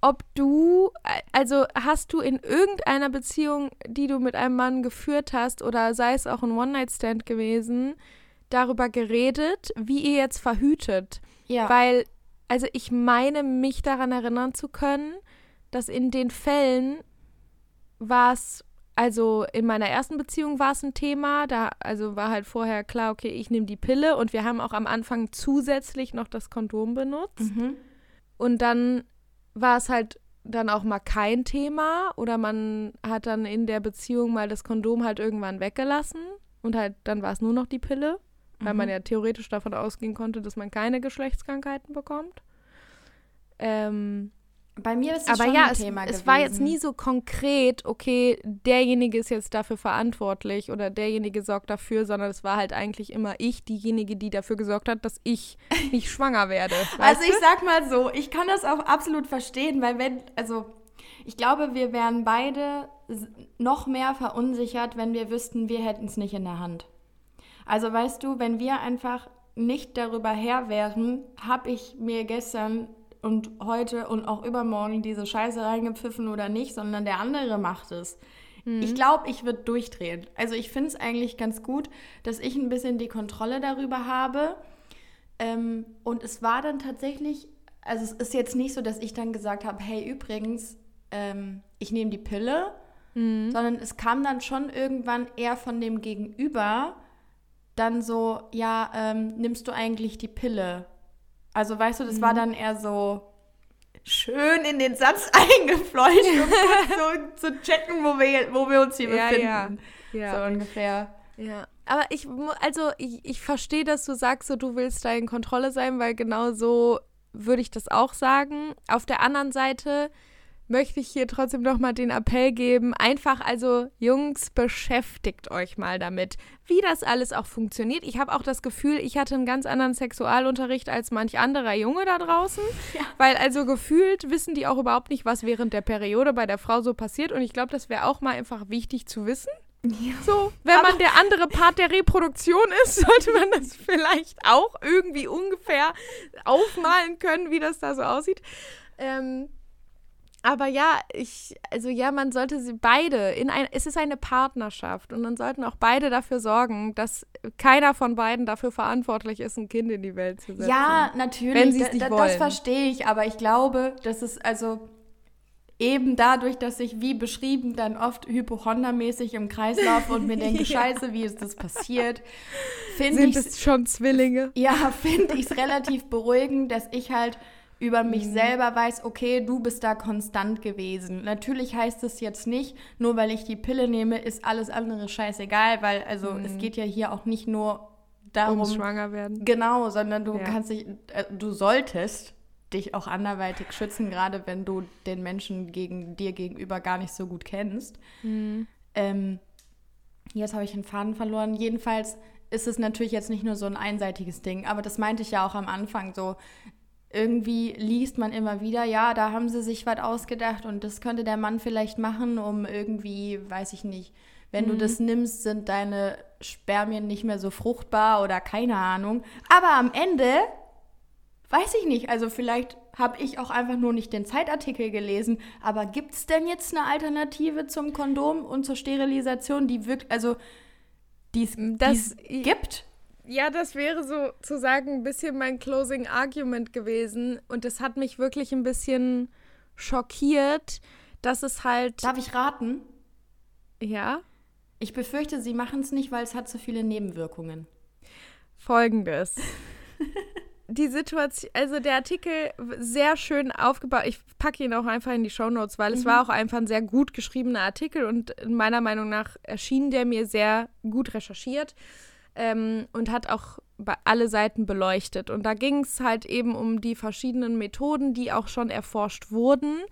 B: Ob du, also hast du in irgendeiner Beziehung, die du mit einem Mann geführt hast, oder sei es auch ein One-Night-Stand gewesen, darüber geredet, wie ihr jetzt verhütet?
A: Ja.
B: Weil, also ich meine, mich daran erinnern zu können, dass in den Fällen war es, also in meiner ersten Beziehung war es ein Thema, da also war halt vorher klar, okay, ich nehme die Pille und wir haben auch am Anfang zusätzlich noch das Kondom benutzt.
A: Mhm.
B: Und dann war es halt dann auch mal kein Thema oder man hat dann in der Beziehung mal das Kondom halt irgendwann weggelassen und halt dann war es nur noch die Pille, weil man ja theoretisch davon ausgehen konnte, dass man keine Geschlechtskrankheiten bekommt. Ähm,
A: Bei mir ist es
B: aber
A: schon
B: ja,
A: ein
B: es,
A: Thema
B: es war jetzt
A: gewesen.
B: nie so konkret, okay, derjenige ist jetzt dafür verantwortlich oder derjenige sorgt dafür, sondern es war halt eigentlich immer ich, diejenige, die dafür gesorgt hat, dass ich nicht schwanger werde.
A: Also ich sag mal so, ich kann das auch absolut verstehen, weil wenn, also ich glaube, wir wären beide noch mehr verunsichert, wenn wir wüssten, wir hätten es nicht in der Hand. Also weißt du, wenn wir einfach nicht darüber her wären, habe ich mir gestern und heute und auch übermorgen diese Scheiße reingepfiffen oder nicht, sondern der andere macht es. Ich glaube, ich würde durchdrehen. Also ich finde es eigentlich ganz gut, dass ich ein bisschen die Kontrolle darüber habe. Ähm, und es war dann tatsächlich, also es ist jetzt nicht so, dass ich dann gesagt habe, hey, übrigens, ähm, ich nehme die Pille, sondern es kam dann schon irgendwann eher von dem Gegenüber dann so, ja, ähm, nimmst du eigentlich die Pille? Also weißt du, das war dann eher so schön in den Satz eingefleucht, um so zu checken, wo wir, wo wir uns hier
B: Ja,
A: befinden.
B: ja, ja.
A: So ungefähr.
B: Ja, aber ich, also ich, ich verstehe, dass du sagst, so, du willst da in Kontrolle sein, weil genau so würde ich das auch sagen. Auf der anderen Seite möchte ich hier trotzdem nochmal den Appell geben, einfach also Jungs, beschäftigt euch mal damit, wie das alles auch funktioniert. Ich habe auch das Gefühl, ich hatte einen ganz anderen Sexualunterricht als manch anderer Junge da draußen, weil also gefühlt wissen die auch überhaupt nicht, was während der Periode bei der Frau so passiert und ich glaube, das wäre auch mal einfach wichtig zu wissen. Ja. So, wenn Aber man der andere Part der Reproduktion ist, sollte man das vielleicht auch irgendwie ungefähr aufmalen können, wie das da so aussieht. Ähm, aber ja, ich, also ja, man sollte sie beide in ein, es ist eine Partnerschaft und dann sollten auch beide dafür sorgen, dass keiner von beiden dafür verantwortlich ist, ein Kind in die Welt zu setzen.
A: Ja, natürlich. Wenn nicht wollen. Das verstehe ich, aber ich glaube, dass es also eben dadurch, dass ich wie beschrieben dann oft hypochondermäßig im Kreis laufe und mir denke, ja. scheiße, wie ist das passiert,
B: finde ich es schon Zwillinge.
A: Ja, finde ich es relativ beruhigend, dass ich halt über mich mhm. selber weiß, okay, du bist da konstant gewesen. Natürlich heißt es jetzt nicht, nur weil ich die Pille nehme, ist alles andere scheißegal, weil also mhm. es geht ja hier auch nicht nur darum,
B: um schwanger werden.
A: Genau, sondern du ja. kannst dich, äh, du solltest dich auch anderweitig schützen, gerade wenn du den Menschen gegen dir gegenüber gar nicht so gut kennst. Mhm. Ähm, jetzt habe ich den Faden verloren. Jedenfalls ist es natürlich jetzt nicht nur so ein einseitiges Ding, aber das meinte ich ja auch am Anfang so irgendwie liest man immer wieder, ja, da haben sie sich was ausgedacht und das könnte der Mann vielleicht machen, um irgendwie, weiß ich nicht, wenn mhm. du das nimmst, sind deine Spermien nicht mehr so fruchtbar oder keine Ahnung. Aber am Ende, weiß ich nicht, also vielleicht habe ich auch einfach nur nicht den Zeitartikel gelesen, aber gibt es denn jetzt eine Alternative zum Kondom und zur Sterilisation, die wirkt, also die es gibt?
B: Ja, das wäre sozusagen ein bisschen mein Closing Argument gewesen. Und es hat mich wirklich ein bisschen schockiert, dass es halt.
A: Darf ich raten?
B: Ja.
A: Ich befürchte, sie machen es nicht, weil es hat so viele Nebenwirkungen.
B: Folgendes. die Situation, also der Artikel sehr schön aufgebaut. Ich packe ihn auch einfach in die Show Notes, weil mhm. es war auch einfach ein sehr gut geschriebener Artikel und meiner Meinung nach erschien der mir sehr gut recherchiert ähm, und hat auch alle Seiten beleuchtet. Und da ging es halt eben um die verschiedenen Methoden, die auch schon erforscht wurden.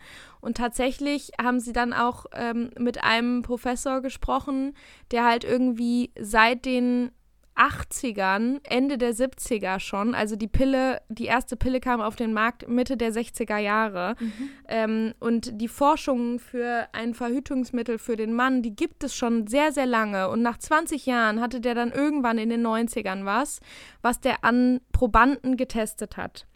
B: Und tatsächlich haben sie dann auch ähm, mit einem Professor gesprochen, der halt irgendwie seit den 80ern, Ende der 70er schon, also die Pille, die erste Pille kam auf den Markt Mitte der 60er Jahre. Mhm. Ähm, und die Forschung für ein Verhütungsmittel für den Mann, die gibt es schon sehr, sehr lange. Und nach 20 Jahren hatte der dann irgendwann in den 90ern was, was der an Probanden getestet hat.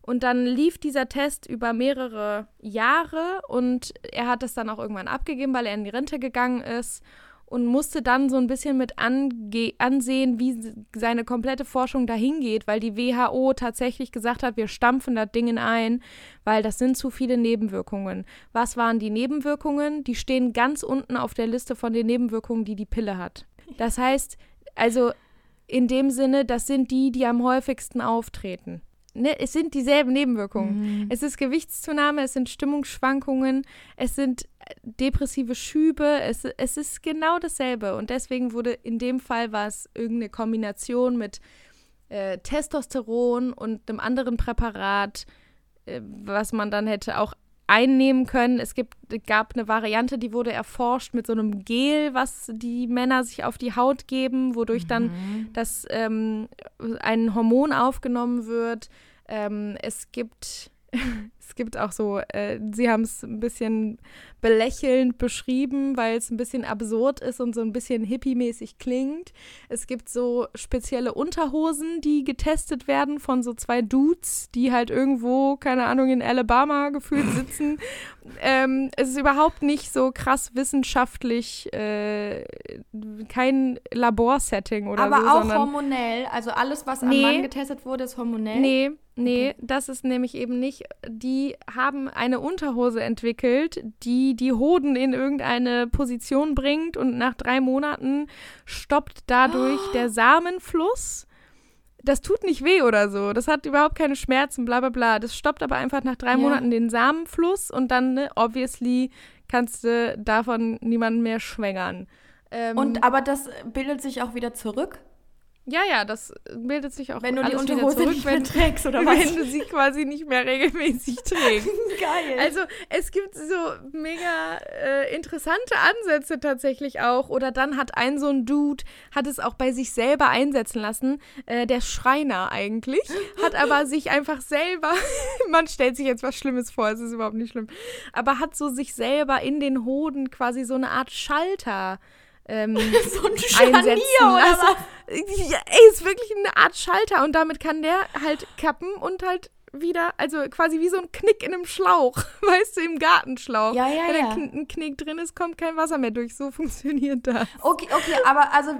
B: Und dann lief dieser Test über mehrere Jahre und er hat es dann auch irgendwann abgegeben, weil er in die Rente gegangen ist und musste dann so ein bisschen mit ansehen, wie seine komplette Forschung dahin geht, weil die WHO tatsächlich gesagt hat, wir stampfen das Ding ein, weil das sind zu viele Nebenwirkungen. Was waren die Nebenwirkungen? Die stehen ganz unten auf der Liste von den Nebenwirkungen, die die Pille hat. Das heißt, also in dem Sinne, das sind die, die am häufigsten auftreten ne, es sind dieselben Nebenwirkungen. Mhm. Es ist Gewichtszunahme, es sind Stimmungsschwankungen, es sind äh, depressive Schübe, es, es ist genau dasselbe. Und deswegen wurde in dem Fall war es irgendeine Kombination mit äh, Testosteron und einem anderen Präparat, äh, was man dann hätte auch einnehmen können. Es gibt, gab eine Variante, die wurde erforscht mit so einem Gel, was die Männer sich auf die Haut geben, wodurch mhm. dann das ähm, ein Hormon aufgenommen wird. Ähm, es gibt es gibt auch so, äh, sie haben es ein bisschen belächelnd beschrieben, weil es ein bisschen absurd ist und so ein bisschen hippie-mäßig klingt. Es gibt so spezielle Unterhosen, die getestet werden von so zwei Dudes, die halt irgendwo, keine Ahnung, in Alabama gefühlt sitzen. ähm, es ist überhaupt nicht so krass wissenschaftlich, äh, kein Laborsetting oder
A: Aber
B: so.
A: Aber auch hormonell, also alles, was nee, am Mann getestet wurde, ist hormonell?
B: Nee, nee, okay. das ist nämlich eben nicht, die haben eine Unterhose entwickelt, die die Hoden in irgendeine Position bringt und nach drei Monaten stoppt dadurch oh. der Samenfluss. Das tut nicht weh oder so. Das hat überhaupt keine Schmerzen, bla bla bla. Das stoppt aber einfach nach drei ja. Monaten den Samenfluss und dann, ne, obviously, kannst du davon niemanden mehr schwängern.
A: Ähm, und aber das bildet sich auch wieder zurück?
B: Ja, ja, das bildet sich auch
A: Wenn du die Unterhose zurück, nicht mehr trägst oder
B: was? Wenn du sie quasi nicht mehr regelmäßig trägst.
A: Geil.
B: Also es gibt so mega äh, interessante Ansätze tatsächlich auch. Oder dann hat ein so ein Dude, hat es auch bei sich selber einsetzen lassen. Äh, der Schreiner eigentlich. Hat aber sich einfach selber, man stellt sich jetzt was Schlimmes vor, es ist überhaupt nicht schlimm. Aber hat so sich selber in den Hoden quasi so eine Art Schalter ähm,
A: so ein Scharnier oder
B: also,
A: was?
B: ja, ey, ist wirklich eine Art Schalter und damit kann der halt kappen und halt wieder, also quasi wie so ein Knick in einem Schlauch, weißt du, im Gartenschlauch.
A: Ja, ja,
B: Wenn
A: ja.
B: ein Kn- ein Knick drin ist, kommt kein Wasser mehr durch. So funktioniert das.
A: Okay, okay, aber also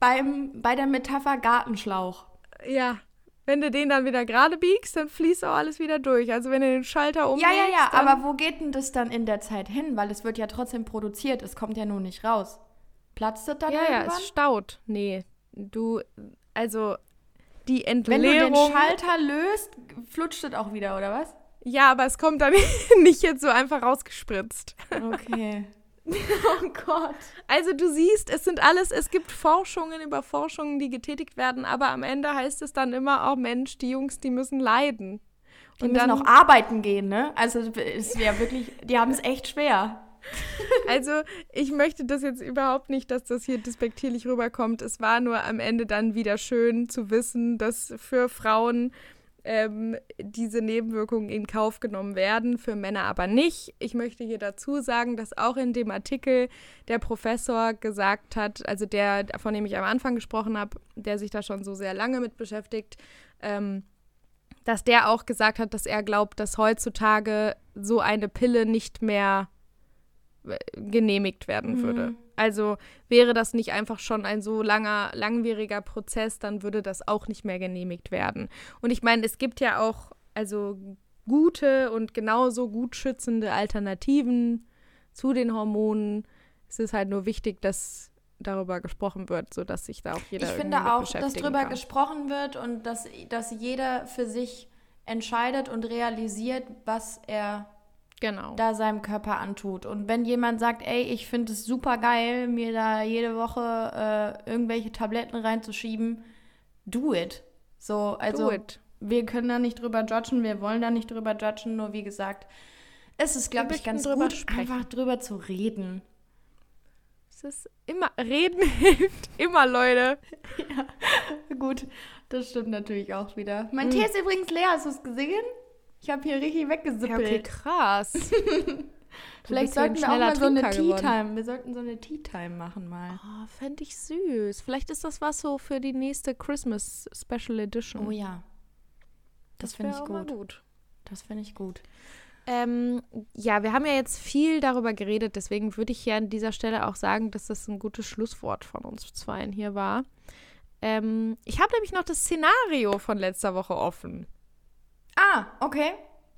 A: beim, bei der Metapher Gartenschlauch.
B: Ja. Wenn du den dann wieder gerade biegst, dann fließt auch alles wieder durch. Also wenn du den Schalter
A: Ja,
B: umlegst,
A: ja, ja,
B: dann
A: aber wo geht denn das dann in der Zeit hin? Weil es wird ja trotzdem produziert, es kommt ja nur nicht raus. Platzt das dann
B: Ja, ja,
A: irgendwann?
B: es staut. Nee, du, also die
A: Wenn du den
B: Entleerung.
A: Schalter löst, flutscht das auch wieder, oder was?
B: ja, aber es kommt dann nicht jetzt so einfach rausgespritzt.
A: Okay. oh Gott.
B: Also du siehst, es sind alles, es gibt Forschungen über Forschungen, die getätigt werden, aber am Ende heißt es dann immer, oh Mensch, die Jungs, die müssen leiden.
A: Die
B: Und
A: müssen
B: dann-
A: auch arbeiten gehen, ne? Also es wäre wirklich, die haben es echt schwer.
B: Also ich möchte das jetzt überhaupt nicht, dass das hier despektierlich rüberkommt. Es war nur am Ende dann wieder schön zu wissen, dass für Frauen ähm, diese Nebenwirkungen in Kauf genommen werden, für Männer aber nicht. Ich möchte hier dazu sagen, dass auch in dem Artikel der Professor gesagt hat, also der, von dem ich am Anfang gesprochen habe, der sich da schon so sehr lange mit beschäftigt, ähm, dass der auch gesagt hat, dass er glaubt, dass heutzutage so eine Pille nicht mehr genehmigt werden würde. Also wäre das nicht einfach schon ein so langer, langwieriger Prozess, dann würde das auch nicht mehr genehmigt werden. Und ich meine, es gibt ja auch also gute und genauso gut schützende Alternativen zu den Hormonen. Es ist halt nur wichtig, dass darüber gesprochen wird, sodass sich da auch jeder
A: Ich finde auch, dass darüber gesprochen wird und dass, dass jeder für sich entscheidet und realisiert, was er
B: Genau.
A: da seinem Körper antut. Und wenn jemand sagt, ey, ich finde es super geil, mir da jede Woche äh, irgendwelche Tabletten reinzuschieben, do it. So, also
B: Do it.
A: wir können da nicht drüber judgen, wir wollen da nicht drüber judgen, nur wie gesagt, es ist, glaube ich, ganz
B: drüber
A: gut,
B: sprechen.
A: einfach drüber zu reden.
B: Es ist immer, reden hilft immer, Leute.
A: Gut, das stimmt natürlich auch wieder. Mein
B: Mhm.
A: Tee ist übrigens leer, hast du es gesehen? Ich habe hier richtig
B: Ja,
A: weggesippelt.
B: okay, krass.
A: Vielleicht
B: ja
A: sollten wir auch mal so eine
B: Trinker
A: Tea
B: geworden.
A: Time. Wir sollten so eine Tea Time machen mal.
B: Oh, fände ich süß. Vielleicht ist das was so für die nächste Christmas Special Edition.
A: Oh ja. Das, finde
B: wär
A: ich gut.
B: gut.
A: Das finde ich gut.
B: Ähm, ja, wir haben ja jetzt viel darüber geredet, deswegen würde ich hier an dieser Stelle auch sagen, dass das ein gutes Schlusswort von uns zweien hier war. Ähm, ich habe nämlich noch das Szenario von letzter Woche offen.
A: Ah, okay.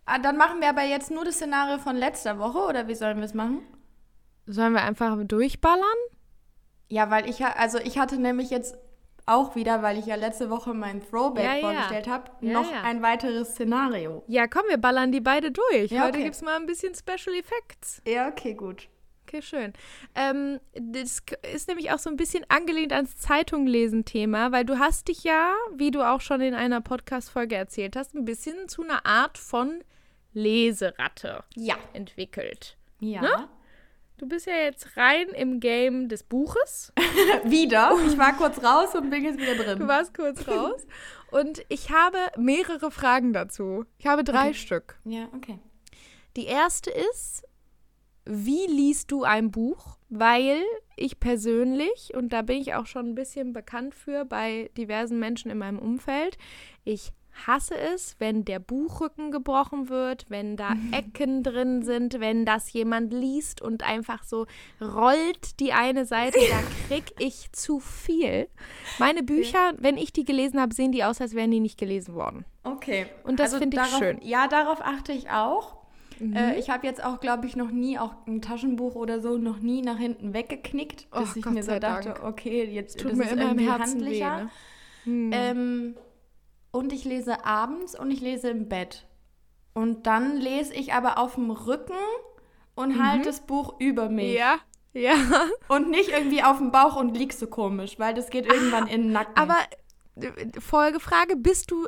A: Ah, dann machen wir aber jetzt nur das Szenario von letzter Woche oder wie sollen wir es machen?
B: Sollen wir einfach durchballern?
A: Ja, weil ich also ich hatte nämlich jetzt auch wieder, weil ich ja letzte Woche mein Throwback
B: Ja, ja.
A: vorgestellt habe,
B: Ja,
A: noch ein weiteres Szenario.
B: Ja, komm, wir ballern die beide durch.
A: Ja,
B: Heute
A: okay.
B: gibt es mal ein bisschen Special Effects.
A: Ja, okay, gut.
B: Okay, schön. Ähm, das ist nämlich auch so ein bisschen angelehnt ans Zeitunglesen-Thema, weil du hast dich ja, wie du auch schon in einer Podcast-Folge erzählt hast, ein bisschen zu einer Art von Leseratte
A: Ja.
B: entwickelt.
A: Ja.
B: Ne? Du bist ja jetzt rein im Game des Buches.
A: wieder. Ich war kurz raus und bin jetzt wieder drin.
B: Du warst kurz raus. Und ich habe mehrere Fragen dazu. Ich habe drei
A: Okay.
B: Stück.
A: Ja, okay.
B: Die erste ist, wie liest du ein Buch? Weil ich persönlich, und da bin ich auch schon ein bisschen bekannt für bei diversen Menschen in meinem Umfeld, ich hasse es, wenn der Buchrücken gebrochen wird, wenn da Ecken drin sind, wenn das jemand liest und einfach so rollt die eine Seite, da krieg ich zu viel. Meine Bücher, wenn ich die gelesen habe, sehen die aus, als wären die nicht gelesen worden.
A: Okay.
B: Und das finde ich schön.
A: Ja, darauf achte ich auch.
B: Mhm.
A: Äh, ich habe jetzt auch, glaube ich, noch nie, auch ein Taschenbuch oder so, noch nie nach hinten weggeknickt, bis
B: Oh,
A: ich
B: Gott
A: mir so dachte,
B: Dank.
A: okay, jetzt
B: Tut
A: das
B: mir
A: ist
B: immer im
A: irgendwie
B: Herzen weh.
A: handlicher.
B: Ne? Hm.
A: Ähm, und ich lese abends und ich lese im Bett. Und dann lese ich aber auf dem Rücken und halte das Buch über mich.
B: Mhm. Ja, ja.
A: Und nicht irgendwie auf dem Bauch und liegst so komisch, weil das geht irgendwann in den Nacken.
B: Aber äh, Folgefrage, bist du,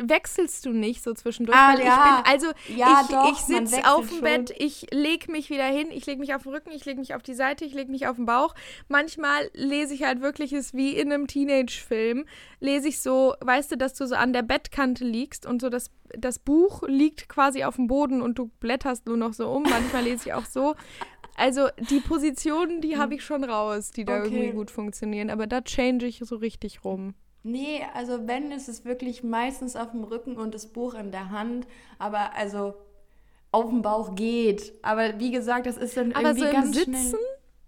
B: wechselst du nicht so zwischendurch?
A: Ah,
B: Weil
A: ja.
B: ich bin, also
A: Ja,
B: ich,
A: doch,
B: ich sitze auf dem. Bett, ich lege mich wieder hin, ich lege mich auf den Rücken, ich lege mich auf die Seite, ich lege mich auf den Bauch. Manchmal lese ich halt wirklich es wie in einem Teenage-Film, lese ich so, weißt du, dass du so an der Bettkante liegst und so das, das Buch liegt quasi auf dem Boden und du blätterst nur noch so um. Manchmal lese ich auch so. Also die Positionen, die habe ich schon raus, die da
A: Okay.
B: irgendwie gut funktionieren. Aber da change ich so richtig rum.
A: Nee, also wenn, ist es wirklich meistens auf dem Rücken und das Buch in der Hand. Aber also auf dem Bauch geht. Aber wie gesagt, das ist dann
B: Aber
A: irgendwie
B: so
A: ganz
B: Sitzen
A: schnell.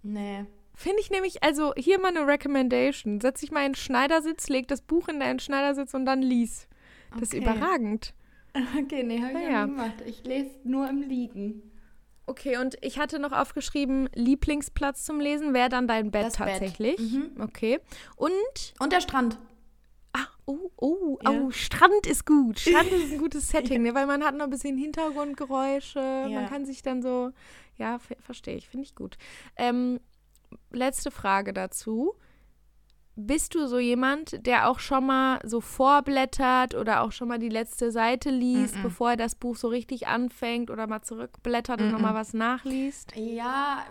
A: Nee.
B: finde ich nämlich, also hier mal eine Recommendation. Setz dich mal in den Schneidersitz, leg das Buch in deinen Schneidersitz und dann lies. Das ist
A: Okay.
B: überragend.
A: Okay, nee, habe ich
B: Naja.
A: nie gemacht. Ich lese nur im Liegen.
B: Okay, und ich hatte noch aufgeschrieben, Lieblingsplatz zum Lesen wäre dann dein Bett
A: Das Bett.
B: tatsächlich.
A: Mhm.
B: Okay. Und,
A: Und der Strand.
B: Ah, oh, oh,
A: Ja.
B: oh, Strand ist gut. Strand ist ein gutes Setting, ne? weil man hat noch ein bisschen Hintergrundgeräusche.
A: Ja.
B: Man kann sich dann so, ja, ver- verstehe ich, finde ich gut. Ähm, letzte Frage dazu. Bist du so jemand, der auch schon mal so vorblättert oder auch schon mal die letzte Seite liest,
A: Mm-mm.
B: bevor er das Buch so richtig anfängt oder mal zurückblättert und
A: Mm-mm.
B: nochmal was nachliest?
A: Ja,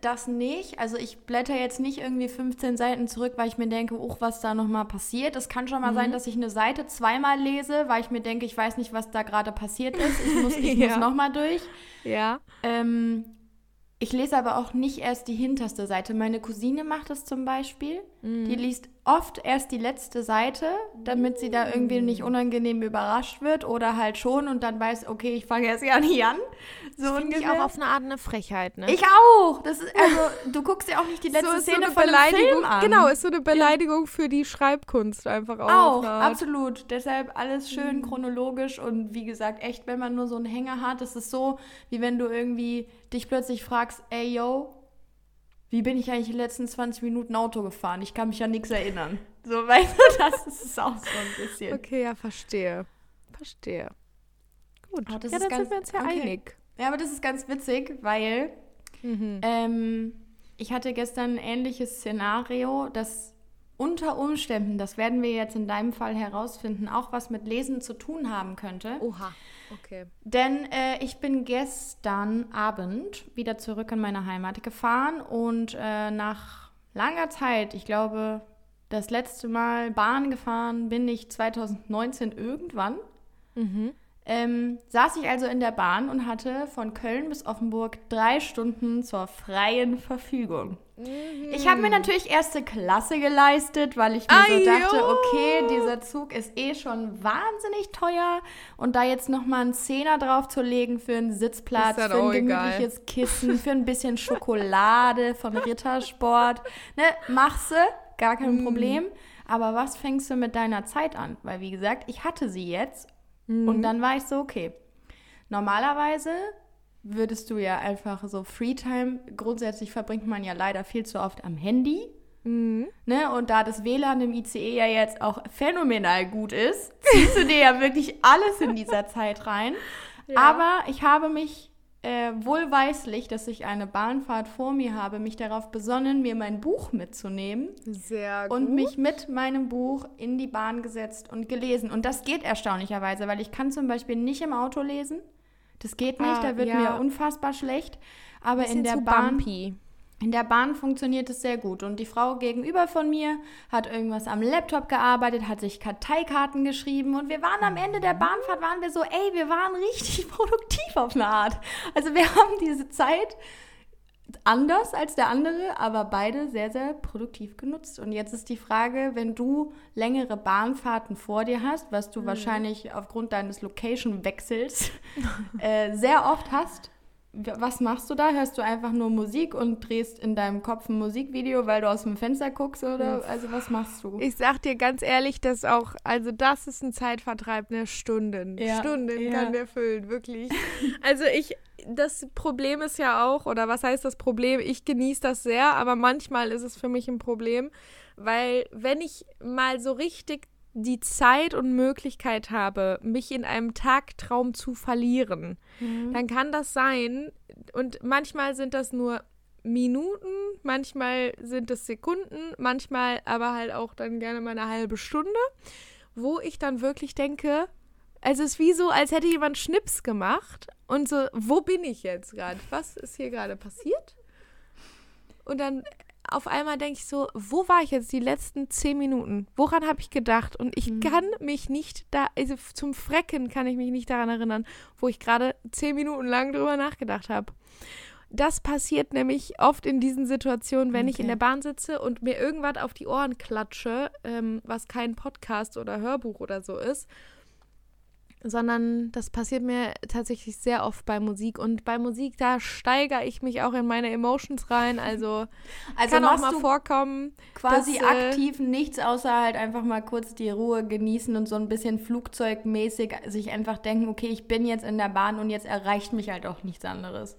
A: das nicht. Also ich blätter jetzt nicht irgendwie 15 Seiten zurück, weil ich mir denke, uch, was da nochmal passiert. Es kann schon mal sein, dass ich eine Seite zweimal lese, weil ich mir denke, ich weiß nicht, was da gerade passiert ist. Ich muss, ich
B: Ja.
A: muss nochmal durch.
B: Ja.
A: Ähm, ich lese aber auch nicht erst die hinterste Seite. Meine Cousine macht das zum Beispiel. Die liest oft erst die letzte Seite, damit sie da irgendwie nicht unangenehm überrascht wird oder halt schon und dann weiß, okay, ich fange erst gar nicht an. So
B: ich
A: ungefähr.
B: auch auf eine Art eine Frechheit, ne?
A: Ich auch. Das ist, also, du guckst ja auch nicht die letzte
B: so ist
A: Szene
B: so
A: von
B: Beleidigung.
A: Film an.
B: Genau, ist so eine Beleidigung für die Schreibkunst einfach auch.
A: Auch, absolut. Deshalb alles schön chronologisch und wie gesagt, echt, wenn man nur so einen Hänger hat, ist es so, wie wenn du irgendwie dich plötzlich fragst, ey, yo, wie bin ich eigentlich die letzten 20 Minuten Auto gefahren? Ich kann mich an nichts erinnern. So, weißt du, das ist es auch so ein bisschen.
B: Okay, ja, verstehe. Verstehe. Gut.
A: Ah, das
B: ja,
A: ist
B: dann
A: ganz-
B: sind wir uns ja
A: okay.
B: einig.
A: Ja, aber das ist ganz witzig, weil
B: Mhm.
A: Ähm, ich hatte gestern ein ähnliches Szenario, das unter Umständen, das werden wir jetzt in deinem Fall herausfinden, auch was mit Lesen zu tun haben könnte.
B: Oha. Okay.
A: Denn äh, ich bin gestern Abend wieder zurück in meine Heimat gefahren und äh, nach langer Zeit, ich glaube, das letzte Mal Bahn gefahren bin ich 2019 irgendwann.
B: Mhm.
A: Ähm, saß ich also in der Bahn und hatte von Köln bis Offenburg drei Stunden zur freien Verfügung. Ich habe mir natürlich erste Klasse geleistet, weil ich mir
B: Ai,
A: so dachte, okay, dieser Zug ist eh schon wahnsinnig teuer und da jetzt nochmal einen Zehner drauf zu legen für einen Sitzplatz, für ein
B: auch egal.
A: gemütliches Kissen, für ein bisschen Schokolade von Rittersport, ne, machst du, gar kein Problem. Aber was fängst du mit deiner Zeit an? Weil wie gesagt, ich hatte sie jetzt
B: Mhm.
A: und dann war ich so, okay. Normalerweise würdest du ja einfach so Freetime, grundsätzlich verbringt man ja leider viel zu oft am Handy.
B: Mhm.
A: Ne? Und da das WLAN im ICE ja jetzt auch phänomenal gut ist, ziehst du dir ja wirklich alles in dieser Zeit rein.
B: Ja.
A: Aber ich habe mich äh, wohlweislich, dass ich eine Bahnfahrt vor mir habe, mich darauf besonnen, mir mein Buch mitzunehmen
B: Sehr
A: und mich mit meinem Buch in die Bahn gesetzt und gelesen. Und das geht erstaunlicherweise, weil ich kann zum Beispiel nicht im Auto lesen. Das geht nicht,
B: Ah,
A: da wird
B: ja.
A: mir unfassbar schlecht. Aber in der Bahn,
B: bumpy.
A: In der Bahn funktioniert es sehr gut. Und die Frau gegenüber von mir hat irgendwas am Laptop gearbeitet, hat sich Karteikarten geschrieben und wir waren am Ende der Bahnfahrt, waren wir so, ey, wir waren richtig produktiv auf eine Art. Also wir haben diese Zeit anders als der andere, aber beide sehr, sehr produktiv genutzt. Und jetzt ist die Frage, wenn du längere Bahnfahrten vor dir hast, was du wahrscheinlich aufgrund deines Location-Wechsels äh, sehr oft hast, was machst du da? Hörst du einfach nur Musik und drehst in deinem Kopf ein Musikvideo, weil du aus dem Fenster guckst oder also was machst du?
B: Ich sag dir ganz ehrlich, dass auch, also das ist ein Zeitvertreib, ne Stunden.
A: Ja,
B: Stunden
A: ja.
B: kann der füllen, wirklich. Also ich, das Problem ist ja auch, oder was heißt das Problem? Ich genieße das sehr, aber manchmal ist es für mich ein Problem, weil wenn ich mal so richtig die Zeit und Möglichkeit habe, mich in einem Tagtraum zu verlieren, dann kann das sein, und manchmal sind das nur Minuten, manchmal sind es Sekunden, manchmal aber halt auch dann gerne mal eine halbe Stunde, wo ich dann wirklich denke, also es ist wie so, als hätte jemand Schnips gemacht und so, wo bin ich jetzt gerade? Was ist hier gerade passiert? Und dann auf einmal denke ich so, wo war ich jetzt die letzten zehn Minuten? Woran habe ich gedacht? Und ich kann mich nicht da, also zum Frecken kann ich mich nicht daran erinnern, wo ich gerade zehn Minuten lang drüber nachgedacht habe. Das passiert nämlich oft in diesen Situationen, wenn okay. ich in der Bahn sitze und mir irgendwas auf die Ohren klatsche, ähm, was kein Podcast oder Hörbuch oder so ist sondern das passiert mir tatsächlich sehr oft bei Musik. Und bei Musik, da steigere ich mich auch in meine Emotions rein. Also, also kann auch mal vorkommen.
A: Quasi dass, äh, aktiv nichts, außer halt einfach mal kurz die Ruhe genießen und so ein bisschen flugzeugmäßig sich einfach denken, okay, ich bin jetzt in der Bahn und jetzt erreicht mich halt auch nichts anderes.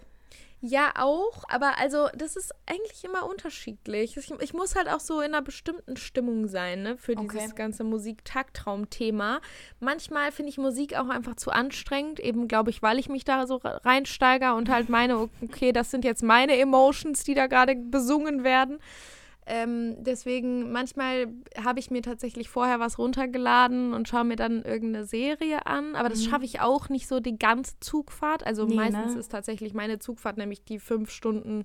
B: Ja, auch, aber also das ist eigentlich immer unterschiedlich. Ich, ich muss halt auch so in einer bestimmten Stimmung sein, ne, für dieses okay. ganze Musik-Tagtraum-Thema. Manchmal finde ich Musik auch einfach zu anstrengend, eben glaube ich, weil ich mich da so reinsteige und halt meine, okay, das sind jetzt meine Emotions, die da gerade besungen werden. Ähm, deswegen, manchmal habe ich mir tatsächlich vorher was runtergeladen und schaue mir dann irgendeine Serie an. Aber das mhm. schaffe ich auch nicht so die ganze Zugfahrt. Also nee, meistens ne? ist tatsächlich meine Zugfahrt nämlich die fünf Stunden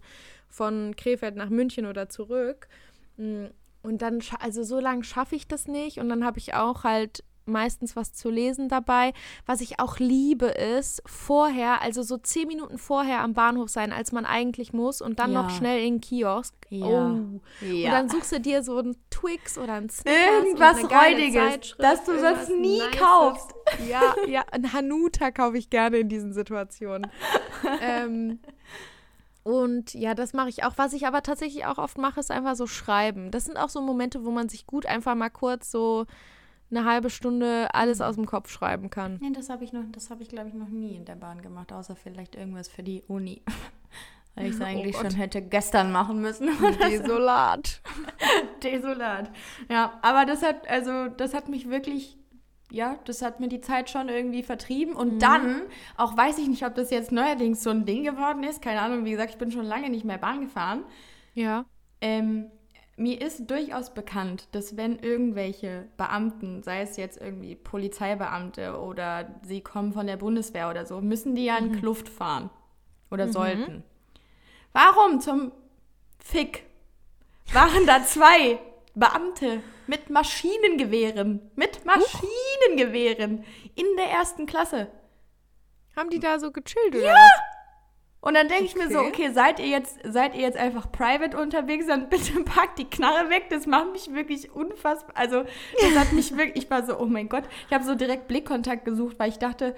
B: von Krefeld nach München oder zurück. Mm, und dann, also so lange schaffe ich das nicht. Und dann habe ich auch halt meistens was zu lesen dabei. Was ich auch liebe, ist vorher, also so zehn Minuten vorher am Bahnhof sein, als man eigentlich muss und dann ja. noch schnell in den Kiosk. Ja. Oh. ja. Und dann suchst du dir so einen Twix oder einen Snickers
A: Irgendwas Räudiges, das du sonst nie Nices. kaufst.
B: Ja, ja, ein Hanuta kaufe ich gerne in diesen Situationen. ähm, und ja, das mache ich auch. Was ich aber tatsächlich auch oft mache, ist einfach so schreiben. Das sind auch so Momente, wo man sich gut einfach mal kurz so eine halbe Stunde alles aus dem Kopf schreiben kann.
A: Nee, das habe ich noch, das habe ich glaube ich noch nie in der Bahn gemacht, außer vielleicht irgendwas für die Uni. Weil ich es oh eigentlich oh schon hätte gestern machen müssen.
B: Desolat.
A: Desolat. Ja, aber das hat, also, das hat mich wirklich, ja, das hat mir die Zeit schon irgendwie vertrieben. Und mhm. dann, auch weiß ich nicht, ob das jetzt neuerdings so ein Ding geworden ist, keine Ahnung, wie gesagt, ich bin schon lange nicht mehr Bahn gefahren.
B: Ja.
A: Ähm, mir ist durchaus bekannt, dass wenn irgendwelche Beamten, sei es jetzt irgendwie Polizeibeamte oder sie kommen von der Bundeswehr oder so, müssen die ja in mhm. Kluft fahren oder mhm. sollten. Warum zum Fick waren da zwei Beamte mit Maschinengewehren, mit Maschinengewehren in der ersten Klasse?
B: Haben die da so gechillt
A: oder? Ja! Was? Und dann denke okay. ich mir so, okay, seid ihr jetzt, seid ihr jetzt einfach private unterwegs, dann bitte packt die Knarre weg. Das macht mich wirklich unfassbar. Also, das hat mich wirklich, ich war so, oh mein Gott. Ich habe so direkt Blickkontakt gesucht, weil ich dachte,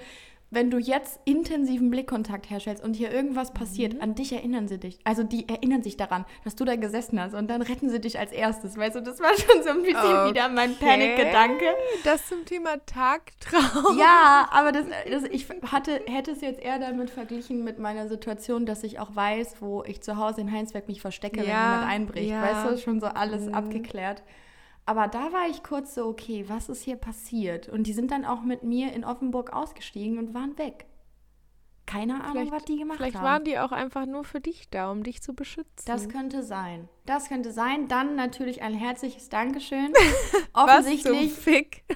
A: wenn du jetzt intensiven Blickkontakt herstellst und hier irgendwas passiert, mhm. an dich erinnern sie dich. Also die erinnern sich daran, dass du da gesessen hast und dann retten sie dich als erstes. Weißt du, das war schon so ein bisschen okay. wieder mein Panikgedanke.
B: Das zum Thema Tagtraum.
A: Ja, aber das, das, ich hatte, hätte es jetzt eher damit verglichen mit meiner Situation, dass ich auch weiß, wo ich zu Hause in Heinsberg mich verstecke, ja, wenn jemand einbricht. Ja. Weißt du, schon so alles mhm. abgeklärt. Aber da war ich kurz so, okay, was ist hier passiert? Und die sind dann auch mit mir in Offenburg ausgestiegen und waren weg. Keine Ahnung, vielleicht, was die gemacht
B: vielleicht
A: haben.
B: Vielleicht waren die auch einfach nur für dich da, um dich zu beschützen.
A: Das könnte sein. Das könnte sein. Dann natürlich ein herzliches Dankeschön. Offensichtlich.
B: Was zum Fick.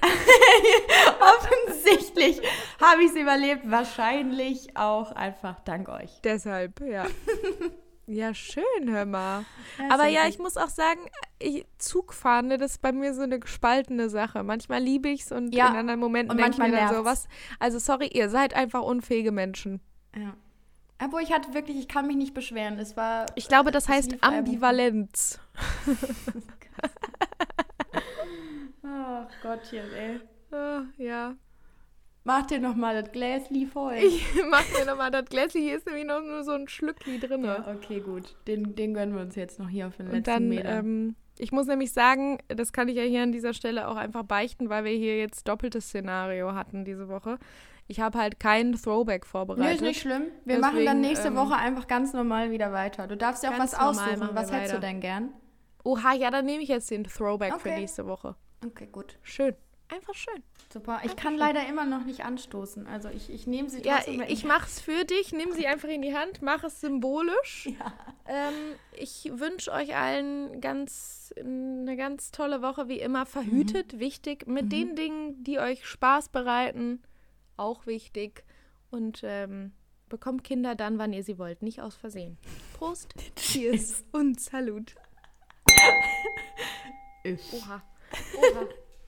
A: offensichtlich habe ich es überlebt. Wahrscheinlich auch einfach dank euch.
B: Deshalb, ja. Ja, schön, hör mal. Ja, Aber ja, ich muss auch sagen, ich, Zugfahren, ne, das ist bei mir so eine gespaltene Sache. Manchmal liebe ich es und ja. in anderen Momenten denke ich mir dann so, was. Also, sorry, ihr seid einfach unfähige Menschen.
A: Ja. Aber ich hatte wirklich, ich kann mich nicht beschweren. Es war.
B: Ich glaube, das heißt Ambivalenz.
A: Ach Gottchen, ey.
B: Oh, ja.
A: Mach dir noch mal das Gläschen voll.
B: Ich mach dir noch mal das Gläschen. Hier ist nämlich noch nur so ein Schlückli drin. Ja,
A: okay, gut. Den, den gönnen wir uns jetzt noch hier auf den
B: letzten dann, Meter. Ähm, ich muss nämlich sagen, das kann ich ja hier an dieser Stelle auch einfach beichten, weil wir hier jetzt doppeltes Szenario hatten diese Woche. Ich habe halt keinen Throwback vorbereitet. Nee,
A: ist nicht schlimm. Wir Deswegen, machen dann nächste ähm, Woche einfach ganz normal wieder weiter. Du darfst ja auch was aussuchen. Was hättest du denn gern?
B: Oha, ja, dann nehme ich jetzt den Throwback okay. für nächste Woche.
A: Okay, gut.
B: Schön. Einfach schön.
A: Super. Ich kann leider immer noch nicht anstoßen. Also ich, ich nehme sie
B: trotzdem. Ja, ich, ich mache es für dich. Nimm sie einfach in die Hand. Mach es symbolisch. Ja. Ähm, ich wünsche euch allen ganz eine ganz tolle Woche, wie immer. Verhütet, mhm. wichtig. Mit mhm. den Dingen, die euch Spaß bereiten, auch wichtig. Und ähm, bekommt Kinder dann, wann ihr sie wollt. Nicht aus Versehen. Prost.
A: Cheers
B: und Salut.
A: Oha.
B: Oha.